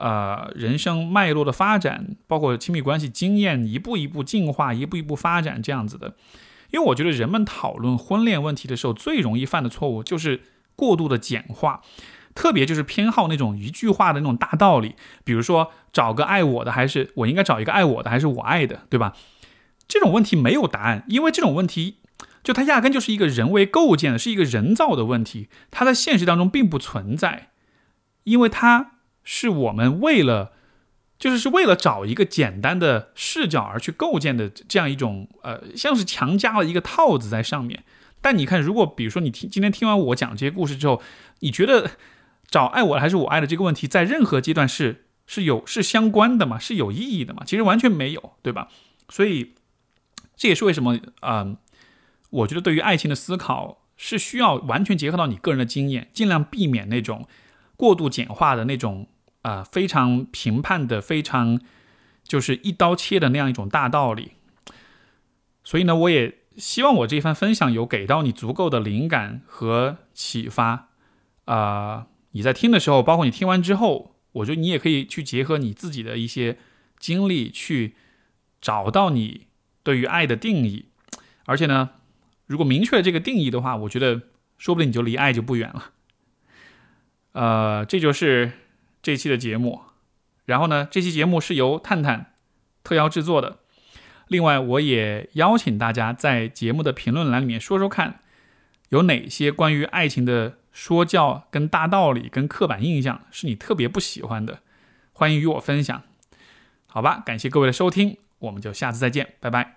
呃，人生脉络的发展，包括亲密关系经验一步一步进化，一步一步发展这样子的。因为我觉得人们讨论婚恋问题的时候，最容易犯的错误就是过度的简化，特别就是偏好那种一句话的那种大道理，比如说找个爱我的，还是我应该找一个爱我的，还是我爱的，对吧？这种问题没有答案，因为这种问题。就它压根就是一个人为构建的，是一个人造的问题，它在现实当中并不存在，因为它是我们为了，就是是为了找一个简单的视角而去构建的这样一种，呃，像是强加了一个套子在上面。但你看，如果比如说你听今天听完我讲这些故事之后，你觉得找爱我还是我爱的这个问题，在任何阶段是是有是相关的吗？是有意义的吗？其实完全没有，对吧？所以这也是为什么，嗯。我觉得对于爱情的思考是需要完全结合到你个人的经验，尽量避免那种过度简化的那种啊非常评判的、非常就是一刀切的那样一种大道理。所以呢，我也希望我这番分享有给到你足够的灵感和启发啊！你在听的时候，包括你听完之后，我觉得你也可以去结合你自己的一些经历，去找到你对于爱的定义，而且呢。如果明确这个定义的话，我觉得说不定你就离爱就不远了。呃，这就是这期的节目。然后呢，这期节目是由探探特邀制作的。另外，我也邀请大家在节目的评论栏里面说说看，有哪些关于爱情的说教、跟大道理、跟刻板印象是你特别不喜欢的，欢迎与我分享。好吧，感谢各位的收听，我们就下次再见，拜拜。